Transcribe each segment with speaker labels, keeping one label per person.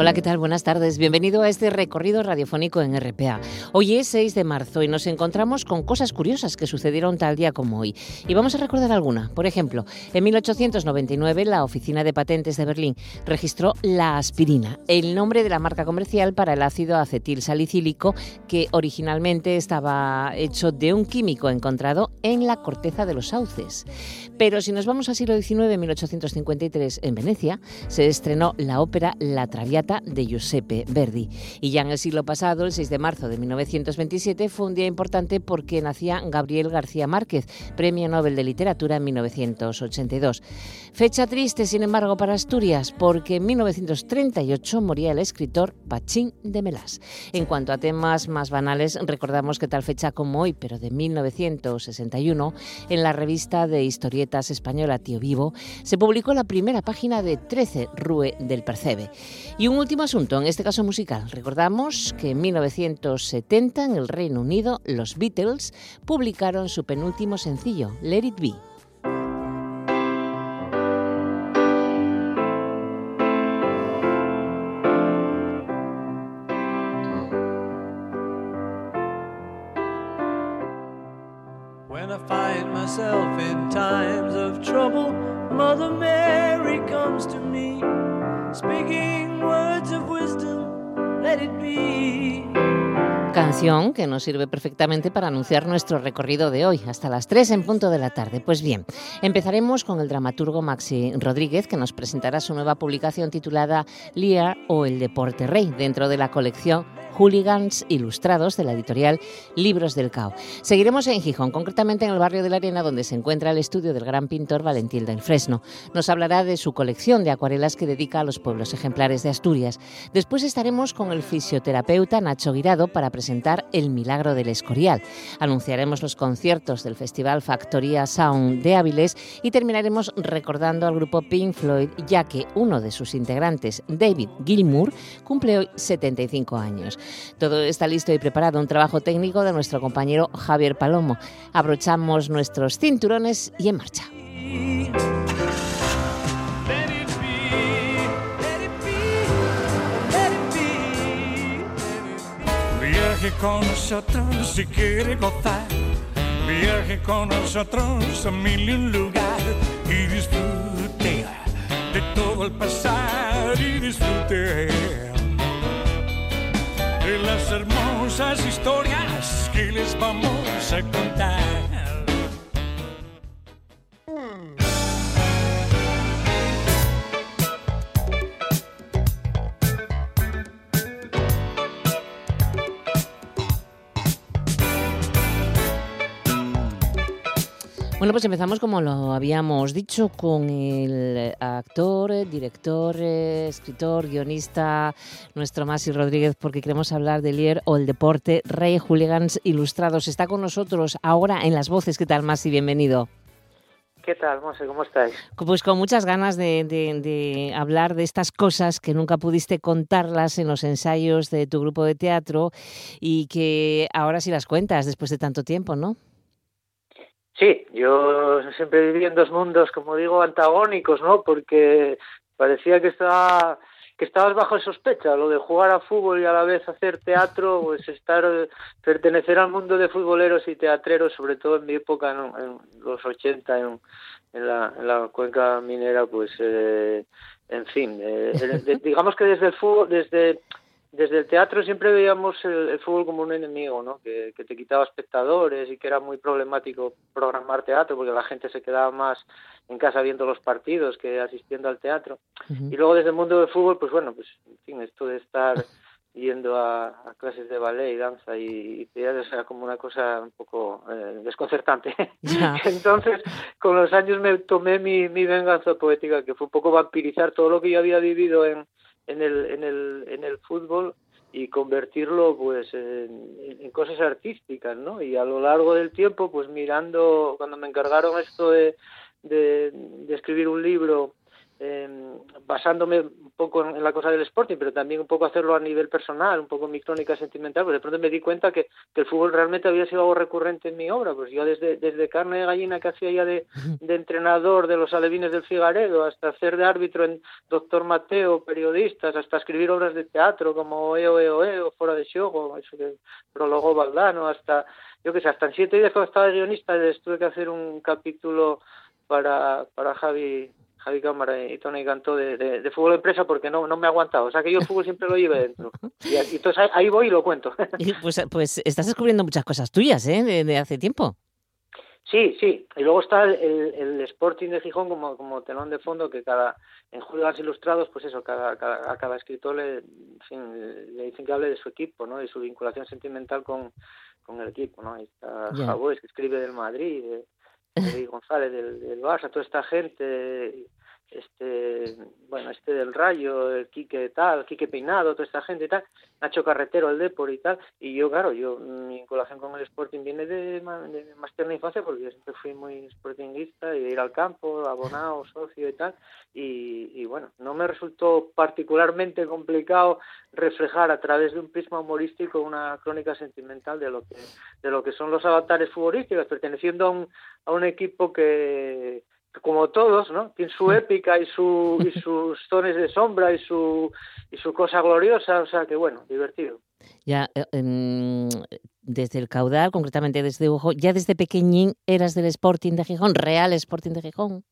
Speaker 1: Hola, ¿qué tal? Buenas tardes. Bienvenido a este recorrido radiofónico en RPA. Hoy es 6 de marzo y nos encontramos con cosas curiosas que sucedieron tal día como hoy. Y vamos a recordar alguna. Por ejemplo, en 1899 la Oficina de Patentes de Berlín registró la aspirina, el nombre de la marca comercial para el ácido acetil salicílico que originalmente estaba hecho de un químico encontrado en la corteza de los sauces. Pero si nos vamos al siglo XIX, 1853, en Venecia, se estrenó la ópera La Traviata de Giuseppe Verdi. Y ya en el siglo pasado, el 6 de marzo de 1927, fue un día importante porque nacía Gabriel García Márquez, Premio Nobel de Literatura en 1982. Fecha triste, sin embargo, para Asturias, porque en 1938 moría el escritor Pachín de Melas. En cuanto a temas más banales, recordamos que tal fecha como hoy, pero de 1961, en la revista de historietas española Tío Vivo, se publicó la primera página de 13 Rue del Percebe. Y un último asunto, en este caso musical. Recordamos que en 1970 en el Reino Unido los Beatles publicaron su penúltimo sencillo, Let It Be.
Speaker 2: When I find myself in times of trouble, Mother Mary comes to me,
Speaker 1: Canción que nos sirve perfectamente para anunciar nuestro recorrido de hoy, hasta las 3 en punto de la tarde. Pues bien, empezaremos con el dramaturgo Maxi Rodríguez, que nos presentará su nueva publicación titulada Lear o El Deporte Rey, dentro de la colección Hooligans Ilustrados de la editorial Libros del Cao. Seguiremos en Gijón, concretamente en el barrio de la Arena, donde se encuentra el estudio del gran pintor Valentín del Fresno. Nos hablará de su colección de acuarelas que dedica a los pueblos ejemplares de Asturias. Después estaremos con el fisioterapeuta Nacho Guirado para presentar El Milagro del Escorial. Anunciaremos los conciertos del Festival Factoría Sound de Áviles y terminaremos recordando al grupo Pink Floyd, ya que uno de sus integrantes, David Gilmour, cumple hoy 75 años. Todo está listo y preparado, un trabajo técnico de nuestro compañero Javier Palomo. Abrochamos nuestros cinturones y en marcha.
Speaker 3: Viaje con nosotros si quiere gozar. Viaje con nosotros a mil y un lugar y disfrute de todo el pasar y disfrute de las hermosas historias que les vamos a contar.
Speaker 1: Bueno, pues empezamos como lo habíamos dicho con el actor, director, escritor, guionista, nuestro Masi Rodríguez, porque queremos hablar de Lier o el deporte Rey Hooligans Ilustrados. Está con nosotros ahora en las voces. ¿Qué tal, Masi? Bienvenido.
Speaker 4: ¿Qué tal, Monse? ¿Cómo estáis?
Speaker 1: Pues con muchas ganas de, de- de hablar de estas cosas que nunca pudiste contarlas en los ensayos de tu grupo de teatro y que ahora sí las cuentas después de tanto tiempo, ¿no?
Speaker 4: Sí, yo siempre viví en dos mundos, como digo, antagónicos, ¿no? Porque parecía que estaba que estabas bajo sospecha, lo de jugar a fútbol y a la vez hacer teatro, pues estar pertenecer al mundo de futboleros y teatreros, sobre todo en mi época, ¿no? en los 80, en, en, la, en la cuenca minera, pues, eh, en fin, eh, de- digamos que desde el fútbol, desde desde el teatro siempre veíamos el, el fútbol como un enemigo, ¿no? Que, que te quitaba espectadores y que era muy problemático programar teatro porque la gente se quedaba más en casa viendo los partidos que asistiendo al teatro. Y luego desde el mundo del fútbol, pues bueno, pues en fin, esto de estar yendo a, a clases de ballet y danza y, y teatro era como una cosa un poco eh, desconcertante. Entonces, con los años me tomé mi, mi venganza poética, que fue un poco vampirizar todo lo que yo había vivido en, en, el, en, el, en el fútbol y convertirlo pues en, cosas artísticas, ¿no? Y a lo largo del tiempo, pues mirando, cuando me encargaron esto de, de escribir un libro eh, basándome un poco en, la cosa del Sporting, pero también un poco hacerlo a nivel personal, un poco mi crónica sentimental, pues de pronto me di cuenta que, que, el fútbol realmente había sido algo recurrente en mi obra, pues yo desde, desde carne de gallina que hacía ya de, de entrenador de los alevines del Figaredo, hasta hacer de árbitro en Doctor Mateo, periodistas, hasta escribir obras de teatro como Eo, Eo, Eo, Fuera de Xogo, eso que prologó Valdano, hasta, yo que sé, hasta en siete días cuando estaba de guionista tuve que hacer un capítulo para, para Javi Javi Cámara y Tony Cantó de, de, fútbol de empresa porque no, no me ha aguantado. O sea que yo el fútbol siempre lo lleve dentro. Y, entonces ahí, voy y lo cuento.
Speaker 1: pues, pues estás descubriendo muchas cosas tuyas, ¿eh? De, hace tiempo.
Speaker 4: Sí, sí. Y luego está el, el, Sporting de Gijón como, como telón de fondo que cada en Juegos Ilustrados, pues eso, cada, cada, a cada escritor le, le dicen que hable de su equipo, ¿no? Y su vinculación sentimental con, con el equipo, ¿no? Ahí está yeah. que escribe del Madrid, González del, del Barça, toda esta gente, este, bueno, este del Rayo, el Quique tal, Quique Peinado, toda esta gente y tal, Nacho Carretero, el Depor y tal, y yo, claro, yo, mi vinculación con el Sporting viene de, de más tierna infancia porque yo siempre fui muy sportinguista y ir al campo, abonado, socio y tal, y, y bueno, no me resultó particularmente complicado reflejar a través de un prisma humorístico una crónica sentimental de lo que, de lo que son los avatares futbolísticos, perteneciendo a un, a un equipo que como todos, ¿no? Tiene su épica y su y sus tones de sombra y su y su cosa gloriosa, o sea que bueno, divertido.
Speaker 1: Ya eh, desde el caudal, concretamente desde Ojo, ya desde pequeñín eras del Sporting de Gijón, Real Sporting de Gijón.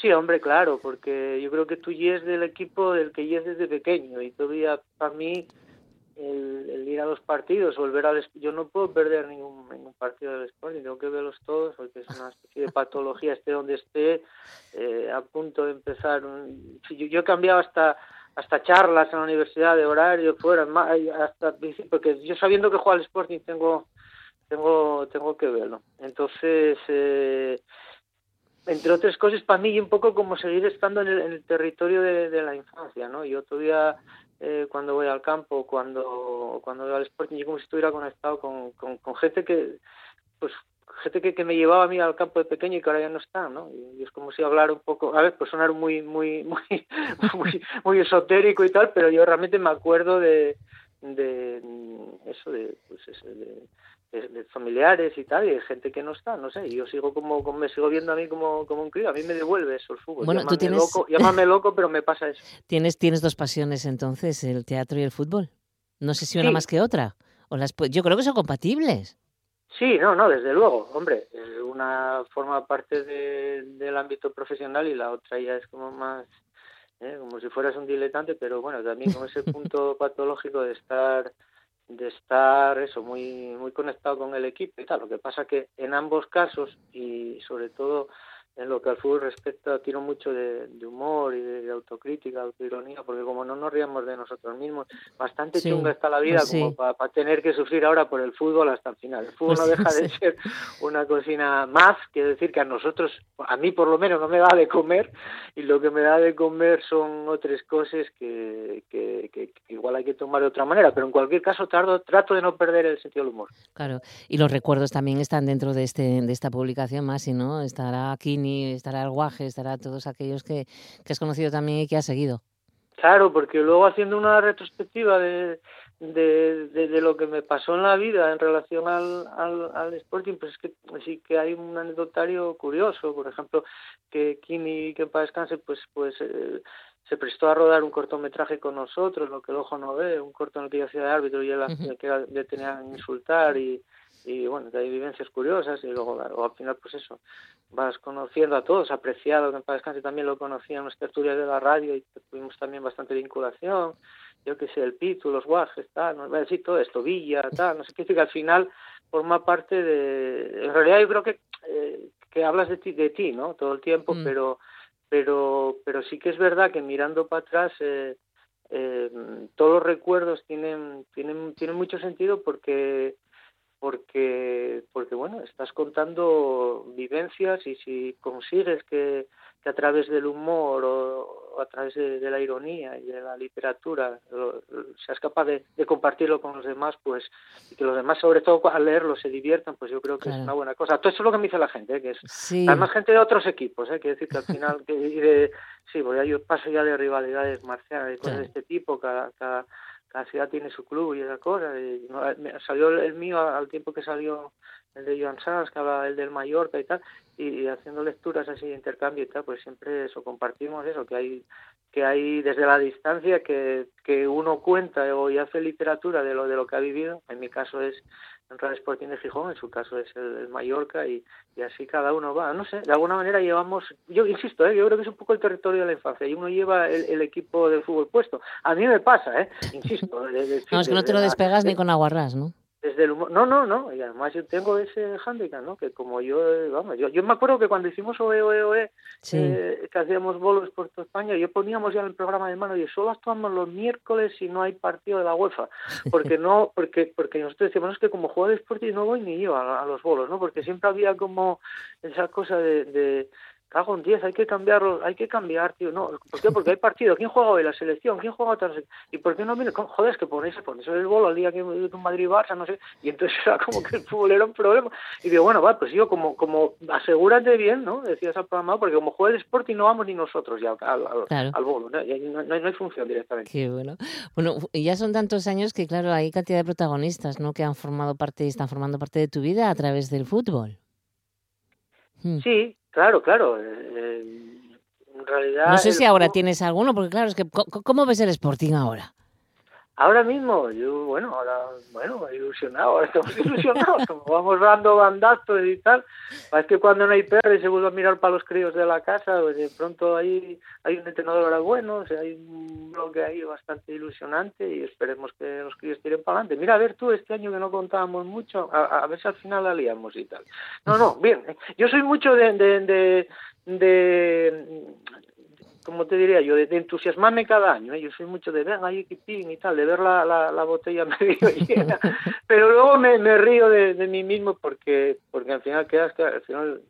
Speaker 4: Sí, hombre, claro, porque yo creo que tú ya es del equipo del que es desde pequeño y todavía para mí el, ir a los partidos, volver al yo no puedo perder ningún, ningún partido del Sporting, tengo que verlos todos porque es una especie de patología, esté donde esté, eh, a punto de empezar. yo, yo he cambiado hasta hasta charlas en la universidad de horario fuera, hasta porque yo sabiendo que juega al Sporting tengo tengo tengo que verlo. Entonces eh, entre otras cosas, para mí, un poco como seguir estando en el, territorio de, de, la infancia, ¿no? Yo todavía eh, cuando voy al campo, cuando, cuando voy al Sporting, yo como si estuviera conectado con, con, gente que, pues, gente que, que, me llevaba a mí al campo de pequeño y que ahora ya no está, ¿no? Y, es como si hablar un poco, a ver, pues sonar muy, muy, muy, muy, muy esotérico y tal, pero yo realmente me acuerdo de, de eso, de, pues eso, de, de, familiares y tal, y de gente que no está, no sé, y yo sigo como, como, me sigo viendo a mí como, como un crío, a mí me devuelve eso el fútbol.
Speaker 1: Bueno, tú tienes...
Speaker 4: loco, llámame loco, pero me pasa eso.
Speaker 1: Tienes, tienes dos pasiones entonces, el teatro y el fútbol. No sé si una más que otra. O las, yo creo que son compatibles.
Speaker 4: Sí, no, no, desde luego, hombre, eh, una forma parte de, del ámbito profesional y la otra ya es como más, eh, como si fueras un diletante, pero bueno, también con ese punto patológico de estar de estar eso muy muy conectado con el equipo y tal. Lo que pasa que en ambos casos y sobre todo en lo que al fútbol respecta tiro mucho de, humor y de, autocrítica, autoironía, porque como no nos riamos de nosotros mismos, bastante chunga está la vida pues como para tener que sufrir ahora por el fútbol hasta el final. El fútbol pues no deja de ser una cocina más, que decir que a nosotros, a mí por lo menos no me da de comer, y lo que me da de comer son otras cosas que, que, que, igual hay que tomar de otra manera, pero en cualquier caso tardo, trato de no perder el sentido del humor.
Speaker 1: Claro, y los recuerdos también están dentro de, este, de esta publicación más, y no estará aquí estará el Guaje, estará todos aquellos que, que has conocido también y que has seguido.
Speaker 4: Claro, porque luego haciendo una retrospectiva de, de, de, lo que me pasó en la vida en relación al, al, al, Sporting, pues es que sí que hay un anecdotario curioso, por ejemplo, que Kini, que para descanse, pues, pues eh, se prestó a rodar un cortometraje con nosotros, lo que el ojo no ve, un corto en el que yo hacía de árbitro y él que le tenían insultar y, y bueno, hay vivencias curiosas y luego claro, al final pues eso, vas conociendo a todos, apreciado que en Paz Descanse también lo conocía en las tertulias de la radio y tuvimos también bastante vinculación, yo que sé, el Pitu, los Guajes, tal, no, decir todo esto, Villa, tal, no sé qué, que al final forma parte de, en realidad yo creo que, eh, que hablas de ti, de ti, ¿no? Todo el tiempo, mm. pero, pero, pero sí que es verdad que mirando para atrás, eh, eh, todos los recuerdos tienen, tienen, tienen mucho sentido porque porque porque bueno estás contando vivencias y si consigues que, que a través del humor o, a través de, la ironía y de la literatura seas capaz de, compartirlo con los demás, pues y que los demás, sobre todo al leerlo, se diviertan, pues yo creo que es una buena cosa. Todo eso es lo que me dice la gente, ¿eh? que es además gente de otros equipos, ¿eh? quiere decir que al final, que, y de, sí, pues yo paso ya de rivalidades marciales y cosas de este tipo, cada, cada, ciudad tiene su club y esa cosa. Y, salió el mío al tiempo que salió el de Joan Sanz, que habla el del Mallorca y tal, y, haciendo lecturas así de intercambio y tal, pues siempre eso, compartimos eso, que hay que hay desde la distancia que, que uno cuenta o y hace literatura de lo de lo que ha vivido, en mi caso es el Real Sporting de Gijón, en su caso es el, Mallorca y, y, así cada uno va, no sé, de alguna manera llevamos, yo insisto, ¿eh? yo creo que es un poco el territorio de la infancia y uno lleva el, equipo de fútbol puesto, a mí me pasa, ¿eh? insisto.
Speaker 1: no, es que no te lo despegas ni con aguarrás, ¿no?
Speaker 4: Desde el humor. No, no, no. Y además yo tengo ese hándicap, ¿no? Que como yo, vamos, yo, yo me acuerdo que cuando hicimos OE, OE, OE, eh, que hacíamos bolos por toda España, yo poníamos ya en el programa de mano y solo actuamos los miércoles si no hay partido de la UEFA. Porque no, porque porque nosotros decíamos es que como juego de Sporting no voy ni yo a, los bolos, ¿no? Porque siempre había como esa cosa de cago en 10, hay que cambiarlo, hay que cambiar, tío. No, ¿por qué? Porque hay partido. ¿Quién juega hoy? La selección. ¿Quién juega otra? ¿Y por qué no viene? Joder, es que ponéis, ponéis el bolo al día que un Madrid-Barça, no sé. Y entonces era como que el fútbol era un problema. Y digo, bueno, va, pues yo como, como asegúrate bien, ¿no? Decías al programa, porque como juega el Sporting no vamos ni nosotros ya al, al, bolo. ¿no? No, no, hay función directamente.
Speaker 1: Qué bueno. Bueno, ya son tantos años que, claro, hay cantidad de protagonistas, ¿no? Que han formado parte y están formando parte de tu vida a través del fútbol.
Speaker 4: Hmm. Sí, Claro, claro. Eh, en realidad.
Speaker 1: No sé si ahora tienes alguno, porque claro, es que ¿cómo ves el Sporting ahora?
Speaker 4: Ahora mismo, yo, bueno, ahora, bueno, ilusionado, estamos ilusionados, como vamos dando bandazos y tal. Es que cuando no hay perro y se vuelve a mirar para los críos de la casa, pues de pronto hay, hay un entrenador ahora bueno, o sea, hay un bloque ahí bastante ilusionante y esperemos que los críos tiren para adelante. Mira, a ver tú, este año que no contábamos mucho, a, ver si al final la liamos y tal. No, no, bien, eh, yo soy mucho de, de, de como te diría yo, de, entusiasmarme cada año. ¿eh? Yo soy mucho de, venga, equipín y tal, de ver la, la, botella medio llena. Pero luego me, río de, mí mismo porque, porque al final quedas que al final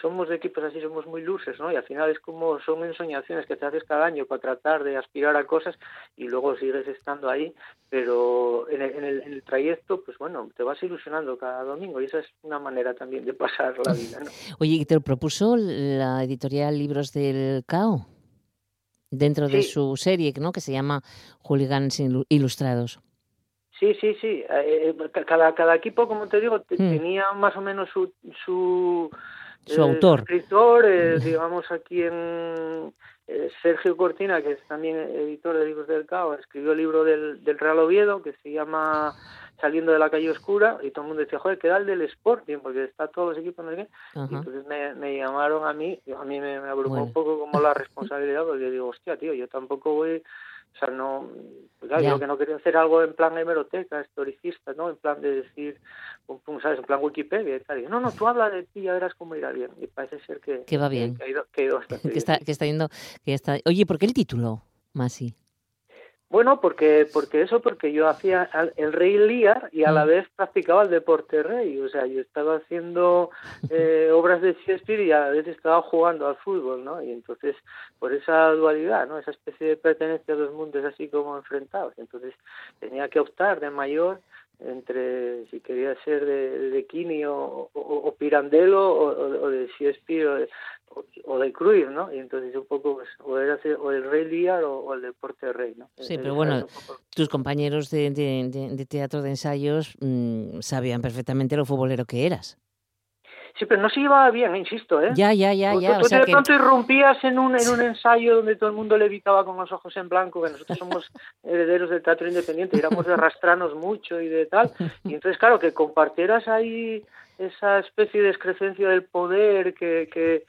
Speaker 4: somos de equipos así, somos muy luces, ¿no? Y al final es como son ensoñaciones que te haces cada año para tratar de aspirar a cosas y luego sigues estando ahí, pero en el, en el, en el trayecto, pues bueno, te vas ilusionando cada domingo y esa es una manera también de pasar la vida, ¿no?
Speaker 1: Oye, ¿te lo propuso la editorial Libros del CAO? Dentro de su serie, ¿no? Que se llama Hooligans Ilustrados.
Speaker 4: Sí, sí, sí. Eh, eh, cada, cada equipo, como te digo, hmm. tenía más o menos su... su
Speaker 1: su autor.
Speaker 4: escritor, eh, digamos aquí en Sergio Cortina, que es también editor de libros del CAO, escribió el libro del, del Real Oviedo que se llama saliendo de la calle oscura y todo el mundo decía, joder, queda el del Sporting, porque está todos los equipos, no sé qué. Y entonces me, me, llamaron a mí, a mí me, me abrumó un poco como la responsabilidad, porque digo, hostia, tío, yo tampoco voy, o sea, no, claro, yo que no quería hacer algo en plan hemeroteca, historicista, ¿no? En plan de decir, ¿sabes? En plan Wikipedia y tal. no, no, tú habla de ti, ya verás cómo irá bien. Y parece ser que,
Speaker 1: que va bien.
Speaker 4: Que, ha ido, que, ha ido
Speaker 1: que está, que está yendo, que está... Oye, ¿por qué el título, Masi?
Speaker 4: Bueno, porque, porque eso, porque yo hacía el rey Lear y a la mm. vez practicaba el deporte rey. O sea, yo estaba haciendo eh, obras de Shakespeare y a la vez estaba jugando al fútbol, ¿no? Y entonces, por esa dualidad, ¿no? Esa especie de pertenencia a dos mundos así como enfrentados. Entonces, tenía que optar de mayor entre si quería ser de, de Kini o, o, Pirandello o, de Shakespeare o de Cruyff, ¿no? Y entonces un poco, pues, o, era, o el Rey Liar o, el Deporte Rey, ¿no?
Speaker 1: Sí, pero bueno, tus compañeros de, de, teatro de ensayos mm, sabían perfectamente lo futbolero que eras.
Speaker 4: Sí, pero no se llevaba bien, insisto, ¿eh?
Speaker 1: Ya, ya, ya, ya.
Speaker 4: Tú, de pronto irrumpías en un, en un ensayo donde todo el mundo le evitaba con los ojos en blanco, que nosotros somos herederos del teatro independiente, y éramos de arrastrarnos mucho y de tal. Y entonces, claro, que compartieras ahí esa especie de excrecencia del poder que, que,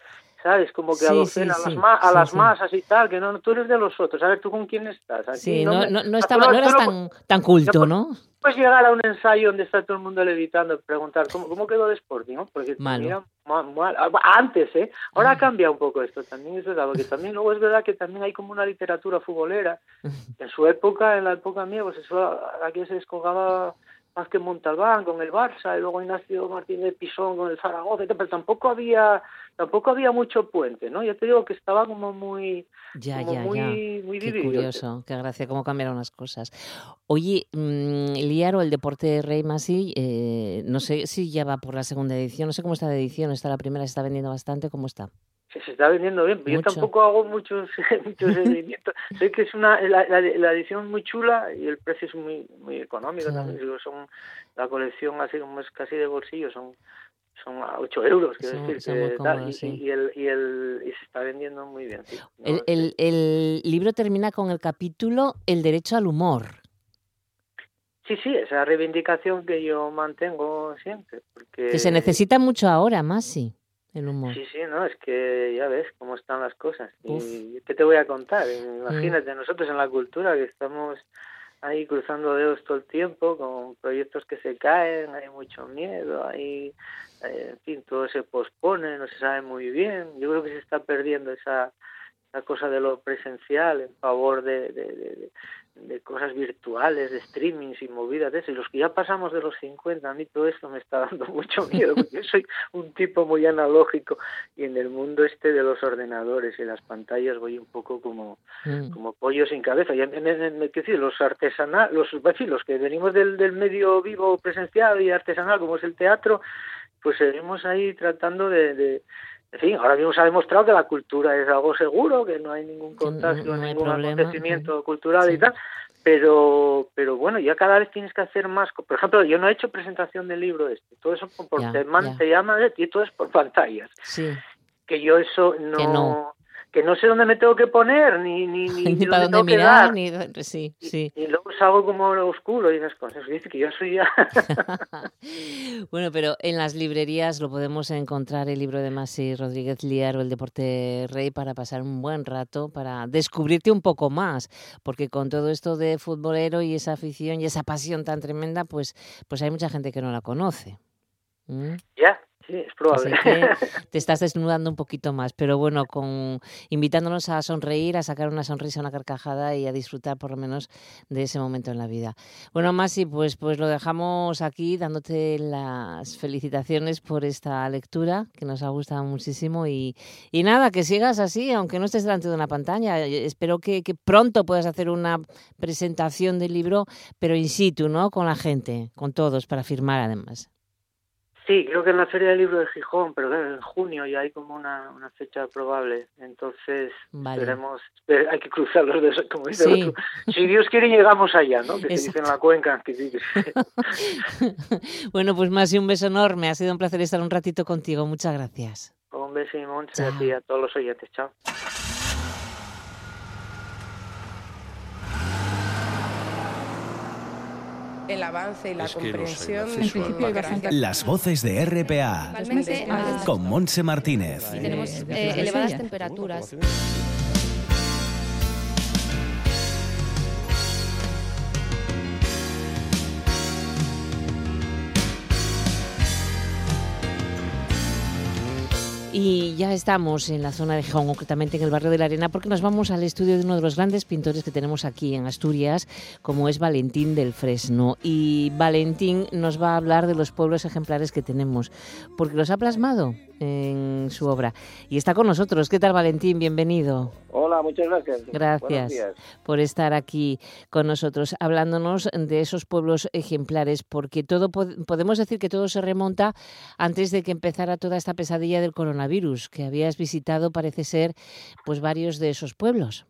Speaker 4: ¿sabes? Como que adocen a, las, a las masas y tal, que no, tú eres de los otros, a ver, ¿tú con quién estás?
Speaker 1: sí, no, no, no, estaba, no eras tan, tan culto, ¿no?
Speaker 4: Puedes llegar a un ensayo donde está todo el mundo levitando y preguntar, ¿cómo, cómo quedó de Sporting? ¿no? Porque
Speaker 1: Malo.
Speaker 4: antes, ¿eh? Ahora ha cambiado un poco esto, también es verdad, porque también luego es verdad que también hay como una literatura futbolera. En su época, en la época mía, pues eso aquí se descolgaba Vázquez Montalbán con el Barça y luego Ignacio Martínez Pisón con el Zaragoza, pero tampoco había tampoco había mucho puente, ¿no? Ya te digo que estaba como muy
Speaker 1: Ya,
Speaker 4: como
Speaker 1: ya,
Speaker 4: muy,
Speaker 1: ya.
Speaker 4: muy
Speaker 1: Qué
Speaker 4: dividido.
Speaker 1: curioso, qué gracia, cómo cambiaron las cosas. Oye, mm, Liaro, el deporte de Rey Masi, eh, no sé si ya va por la segunda edición, no sé cómo está de edición, está la primera, se está vendiendo bastante, ¿cómo está?
Speaker 4: Se, se está vendiendo bien, pero yo
Speaker 1: Mucho.
Speaker 4: tampoco hago muchos muchos seguimientos. sé que es una la, la, la edición muy chula y el precio es muy muy económico
Speaker 1: Claro.
Speaker 4: también. Digo, son la colección así como es casi de bolsillo, son son a 8 euros, quiero
Speaker 1: Son-
Speaker 4: decir,
Speaker 1: son
Speaker 4: que tal, y,
Speaker 1: sí.
Speaker 4: y el, y el y se está vendiendo muy bien. sí. No,
Speaker 1: El, el- el libro termina con el capítulo El derecho al humor.
Speaker 4: Sí, sí, esa reivindicación que yo mantengo siempre, porque
Speaker 1: Que se necesita mucho ahora, Masi, el humor.
Speaker 4: Sí, sí, no, es que ya ves cómo están las cosas.
Speaker 1: Uf.
Speaker 4: ¿Y qué te voy a contar? Imagínate, nosotros en la cultura que estamos ahí cruzando dedos todo el tiempo con proyectos que se caen, hay mucho miedo, hay, eh, en fin, todo se pospone, no se sabe muy bien. Yo creo que se está perdiendo esa, esa cosa de lo presencial en favor de, de, de- de- cosas virtuales, de streamings y movidas de eso. Y los que ya pasamos de los 50, a mí todo esto me está dando mucho miedo, porque yo soy un tipo muy analógico y en el mundo este de los ordenadores y las pantallas voy un poco como,
Speaker 1: Mm.
Speaker 4: como pollo sin cabeza. Y en, en- en- en- quiero decir, los artesanales, los, fin, los que venimos del, del medio vivo presencial y artesanal, como es el teatro, pues seguimos ahí tratando de, de- en fin, ahora mismo se ha demostrado que la cultura es algo seguro, que no hay ningún
Speaker 1: no-
Speaker 4: contagio,
Speaker 1: no hay
Speaker 4: ningún
Speaker 1: problema,
Speaker 4: acontecimiento cultural y tal, pero pero bueno, ya cada vez tienes que hacer más. Por ejemplo, yo no he hecho presentación del libro este, todo eso por
Speaker 1: Ya,
Speaker 4: te, man-
Speaker 1: ya.
Speaker 4: te llama y todo es por pantallas
Speaker 1: Sí,
Speaker 4: que yo eso no
Speaker 1: Que no.
Speaker 4: Que no sé dónde me tengo que poner ni ni ni,
Speaker 1: ni para dónde mirar, ni... Sí, sí.
Speaker 4: y luego salgo como oscuro y esas cosas dice que yo soy ya
Speaker 1: bueno, pero en las librerías lo podemos encontrar el libro de Masi Rodríguez Liaro, El Deporte Rey, para pasar un buen rato, para descubrirte un poco más, porque con todo esto de futbolero y esa afición y esa pasión tan tremenda, pues, pues hay mucha gente que no la conoce. ¿Mm?
Speaker 4: ya sí es
Speaker 1: Así
Speaker 4: probable
Speaker 1: que te estás desnudando un poquito más, pero bueno, con invitándonos a sonreír, a sacar una sonrisa, una carcajada y a disfrutar por lo menos de ese momento en la vida. Bueno, Masi, pues, pues lo dejamos aquí dándote las felicitaciones por esta lectura que nos ha gustado muchísimo y, y nada, que sigas así, aunque no estés delante de una pantalla. Eh, Espero que, que pronto puedas hacer una presentación del libro, pero in situ, ¿no? Con la gente, con todos, para firmar además.
Speaker 4: Sí creo que en la feria del libro de Gijón pero en junio ya hay como una, una fecha probable entonces
Speaker 1: Vale.
Speaker 4: esperemos esper- hay que cruzar los dedos como dice
Speaker 1: Sí.
Speaker 4: el otro. si Dios quiere llegamos allá no que se dice en
Speaker 1: Exacto.
Speaker 4: la cuenca que sí, que sí.
Speaker 1: bueno, pues Masi, un beso enorme. Ha sido un placer estar un ratito contigo. Muchas gracias.
Speaker 4: un beso y ti y a todos los oyentes chao
Speaker 5: el avance y la
Speaker 6: Es que no sé,
Speaker 5: comprensión
Speaker 7: bastante-
Speaker 8: Las voces de RPA con Monse Martínez.
Speaker 7: tenemos
Speaker 6: Eh,
Speaker 7: elevadas temperaturas.
Speaker 1: Y ya estamos en la zona de Gijón, concretamente en el barrio de la Arena, porque nos vamos al estudio de uno de los grandes pintores que tenemos aquí en Asturias, como es Valentín del Fresno. Y Valentín nos va a hablar de los pueblos ejemplares que tenemos, porque los ha plasmado en su obra. Y está con nosotros. ¿Qué tal, Valentín? Bienvenido.
Speaker 9: Hola, muchas gracias.
Speaker 1: Gracias por estar aquí con nosotros, hablándonos de esos pueblos ejemplares, porque todo pod- podemos decir que todo se remonta antes de que empezara toda esta pesadilla del coronavirus, que habías visitado, parece ser, pues varios de esos pueblos.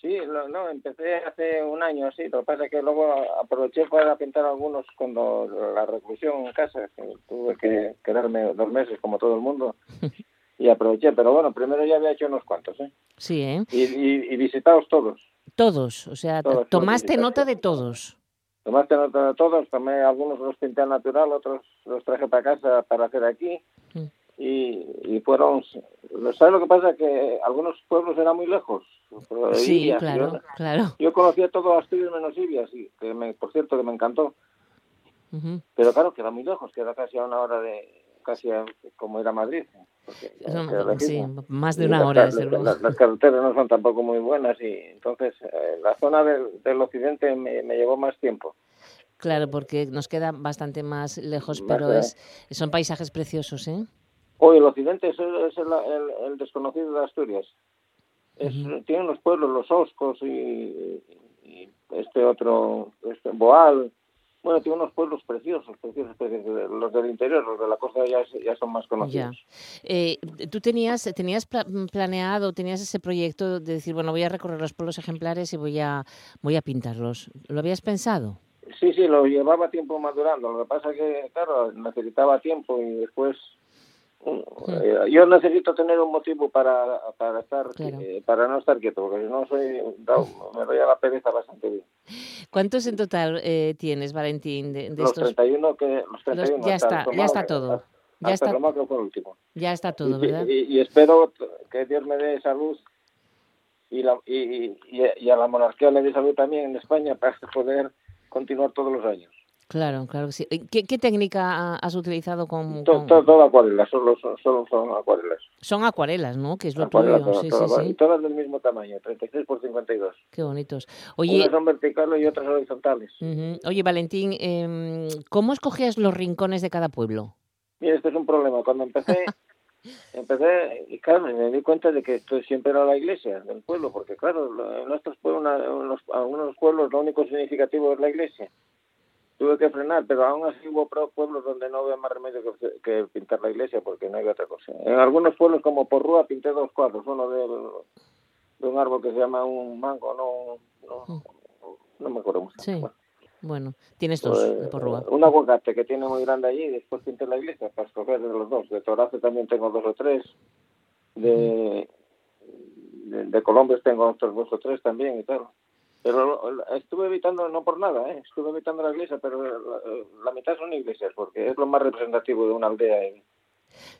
Speaker 9: Sí, lo- no, empecé hace un año, sí. Lo que pasa es que luego aproveché para pintar algunos cuando la reclusión en casa, que tuve que quedarme dos meses como todo el mundo. Y aproveché, pero bueno, primero ya había hecho unos cuantos, ¿eh?
Speaker 1: Sí, ¿eh?
Speaker 9: Y, y, y visitados todos.
Speaker 1: Todos, o sea,
Speaker 9: Todos,
Speaker 1: tomaste nota de todos.
Speaker 9: Tomaste nota de todos, tomé algunos los pinté al natural, otros los traje para casa para hacer aquí. Y, y fueron, ¿sabes lo que pasa? Que algunos pueblos eran muy lejos.
Speaker 1: Sí,
Speaker 9: Ibias,
Speaker 1: claro,
Speaker 9: yo-
Speaker 1: claro.
Speaker 9: Yo conocía todo Asturias menos Ibias, y que me, por cierto que me encantó. Pero claro, queda muy lejos, queda casi a una hora de, casi a- como ir a Madrid.
Speaker 1: sí, más de una
Speaker 9: las
Speaker 1: hora, desde luego.
Speaker 9: Las, las carreteras no son tampoco muy buenas y entonces eh, la zona del, del occidente me, me llevó más tiempo.
Speaker 1: Claro, porque nos queda bastante más lejos,
Speaker 9: Más
Speaker 1: pero es, son paisajes preciosos, ¿eh?
Speaker 9: Hoy el occidente es, el, es el- el- el desconocido de Asturias. Es, Tiene unos pueblos, los Oscos y, y este otro, este Boal. Bueno, tiene unos pueblos preciosos, preciosos, preciosos. Los del interior, los de la costa ya, es- ya son más
Speaker 1: Ya.
Speaker 9: conocidos.
Speaker 1: Eh, ¿Tú tenías, tenías pla- planeado, tenías ese proyecto de decir, bueno, voy a recorrer los pueblos ejemplares y voy a, voy a pintarlos? ¿Lo habías pensado?
Speaker 9: Sí, sí, lo llevaba tiempo madurando. Lo que pasa que, claro, necesitaba tiempo y después... Eh, yo necesito tener un motivo para, para estar
Speaker 1: Claro.
Speaker 9: eh, para no estar quieto porque si no soy me doy a la pereza bastante bien
Speaker 1: ¿Cuántos en total eh, tienes, Valentín, de, de
Speaker 9: los
Speaker 1: estos?
Speaker 9: 31 que los 31
Speaker 1: ya está, ya está todo.
Speaker 9: hasta-
Speaker 1: Ya
Speaker 9: hasta
Speaker 1: está,
Speaker 9: fue el último
Speaker 1: ya está todo,
Speaker 9: y,
Speaker 1: ¿verdad?
Speaker 9: y- y espero que Dios me dé salud y, la, y, y- y a la monarquía le dé salud también en España para poder continuar todos los años
Speaker 1: Claro, claro que sí. Eh, ¿Qué, qué técnica ha- has utilizado con...?
Speaker 9: todo,
Speaker 1: con-
Speaker 9: todo, todo acuarelas solo, son- solo son acuarelas
Speaker 1: Son acuarelas, ¿no? Que es lo
Speaker 9: Acuarelas,
Speaker 1: tuyo.
Speaker 9: todas,
Speaker 1: Sí,
Speaker 9: todas,
Speaker 1: sí,
Speaker 9: y
Speaker 1: sí.
Speaker 9: todas del mismo tamaño 36 por 52
Speaker 1: Qué bonitos. Oye,
Speaker 9: unas son verticales y otras horizontales
Speaker 1: ujú. Oye, Valentín, em, ¿cómo escogías los rincones de cada pueblo?
Speaker 9: Mira, este es un problema. Cuando empecé, empecé, y claro, me di cuenta de que esto siempre era la iglesia del pueblo, porque claro, en nuestros pueblos, algunos pueblos lo único significativo es la iglesia. Tuve que frenar, pero aún así hubo pueblos donde no había más remedio que, que pintar la iglesia porque no había otra cosa. En algunos pueblos como Porrúa pinté dos cuadros, uno de, de un árbol que se llama un mango, no, no, no me acuerdo mucho.
Speaker 1: Sí.
Speaker 9: Bueno,
Speaker 1: tienes dos
Speaker 9: pues,
Speaker 1: de Porrúa.
Speaker 9: un aguacate que tiene muy grande allí después pinté la iglesia para escoger de los dos. De Torace también tengo dos o tres. De, de, de Colombres tengo otros dos o tres también y tal. Pero estuve evitando, no por nada, ¿eh? estuve evitando la iglesia, pero la, la mitad son iglesias porque es lo más representativo de una aldea. ¿eh?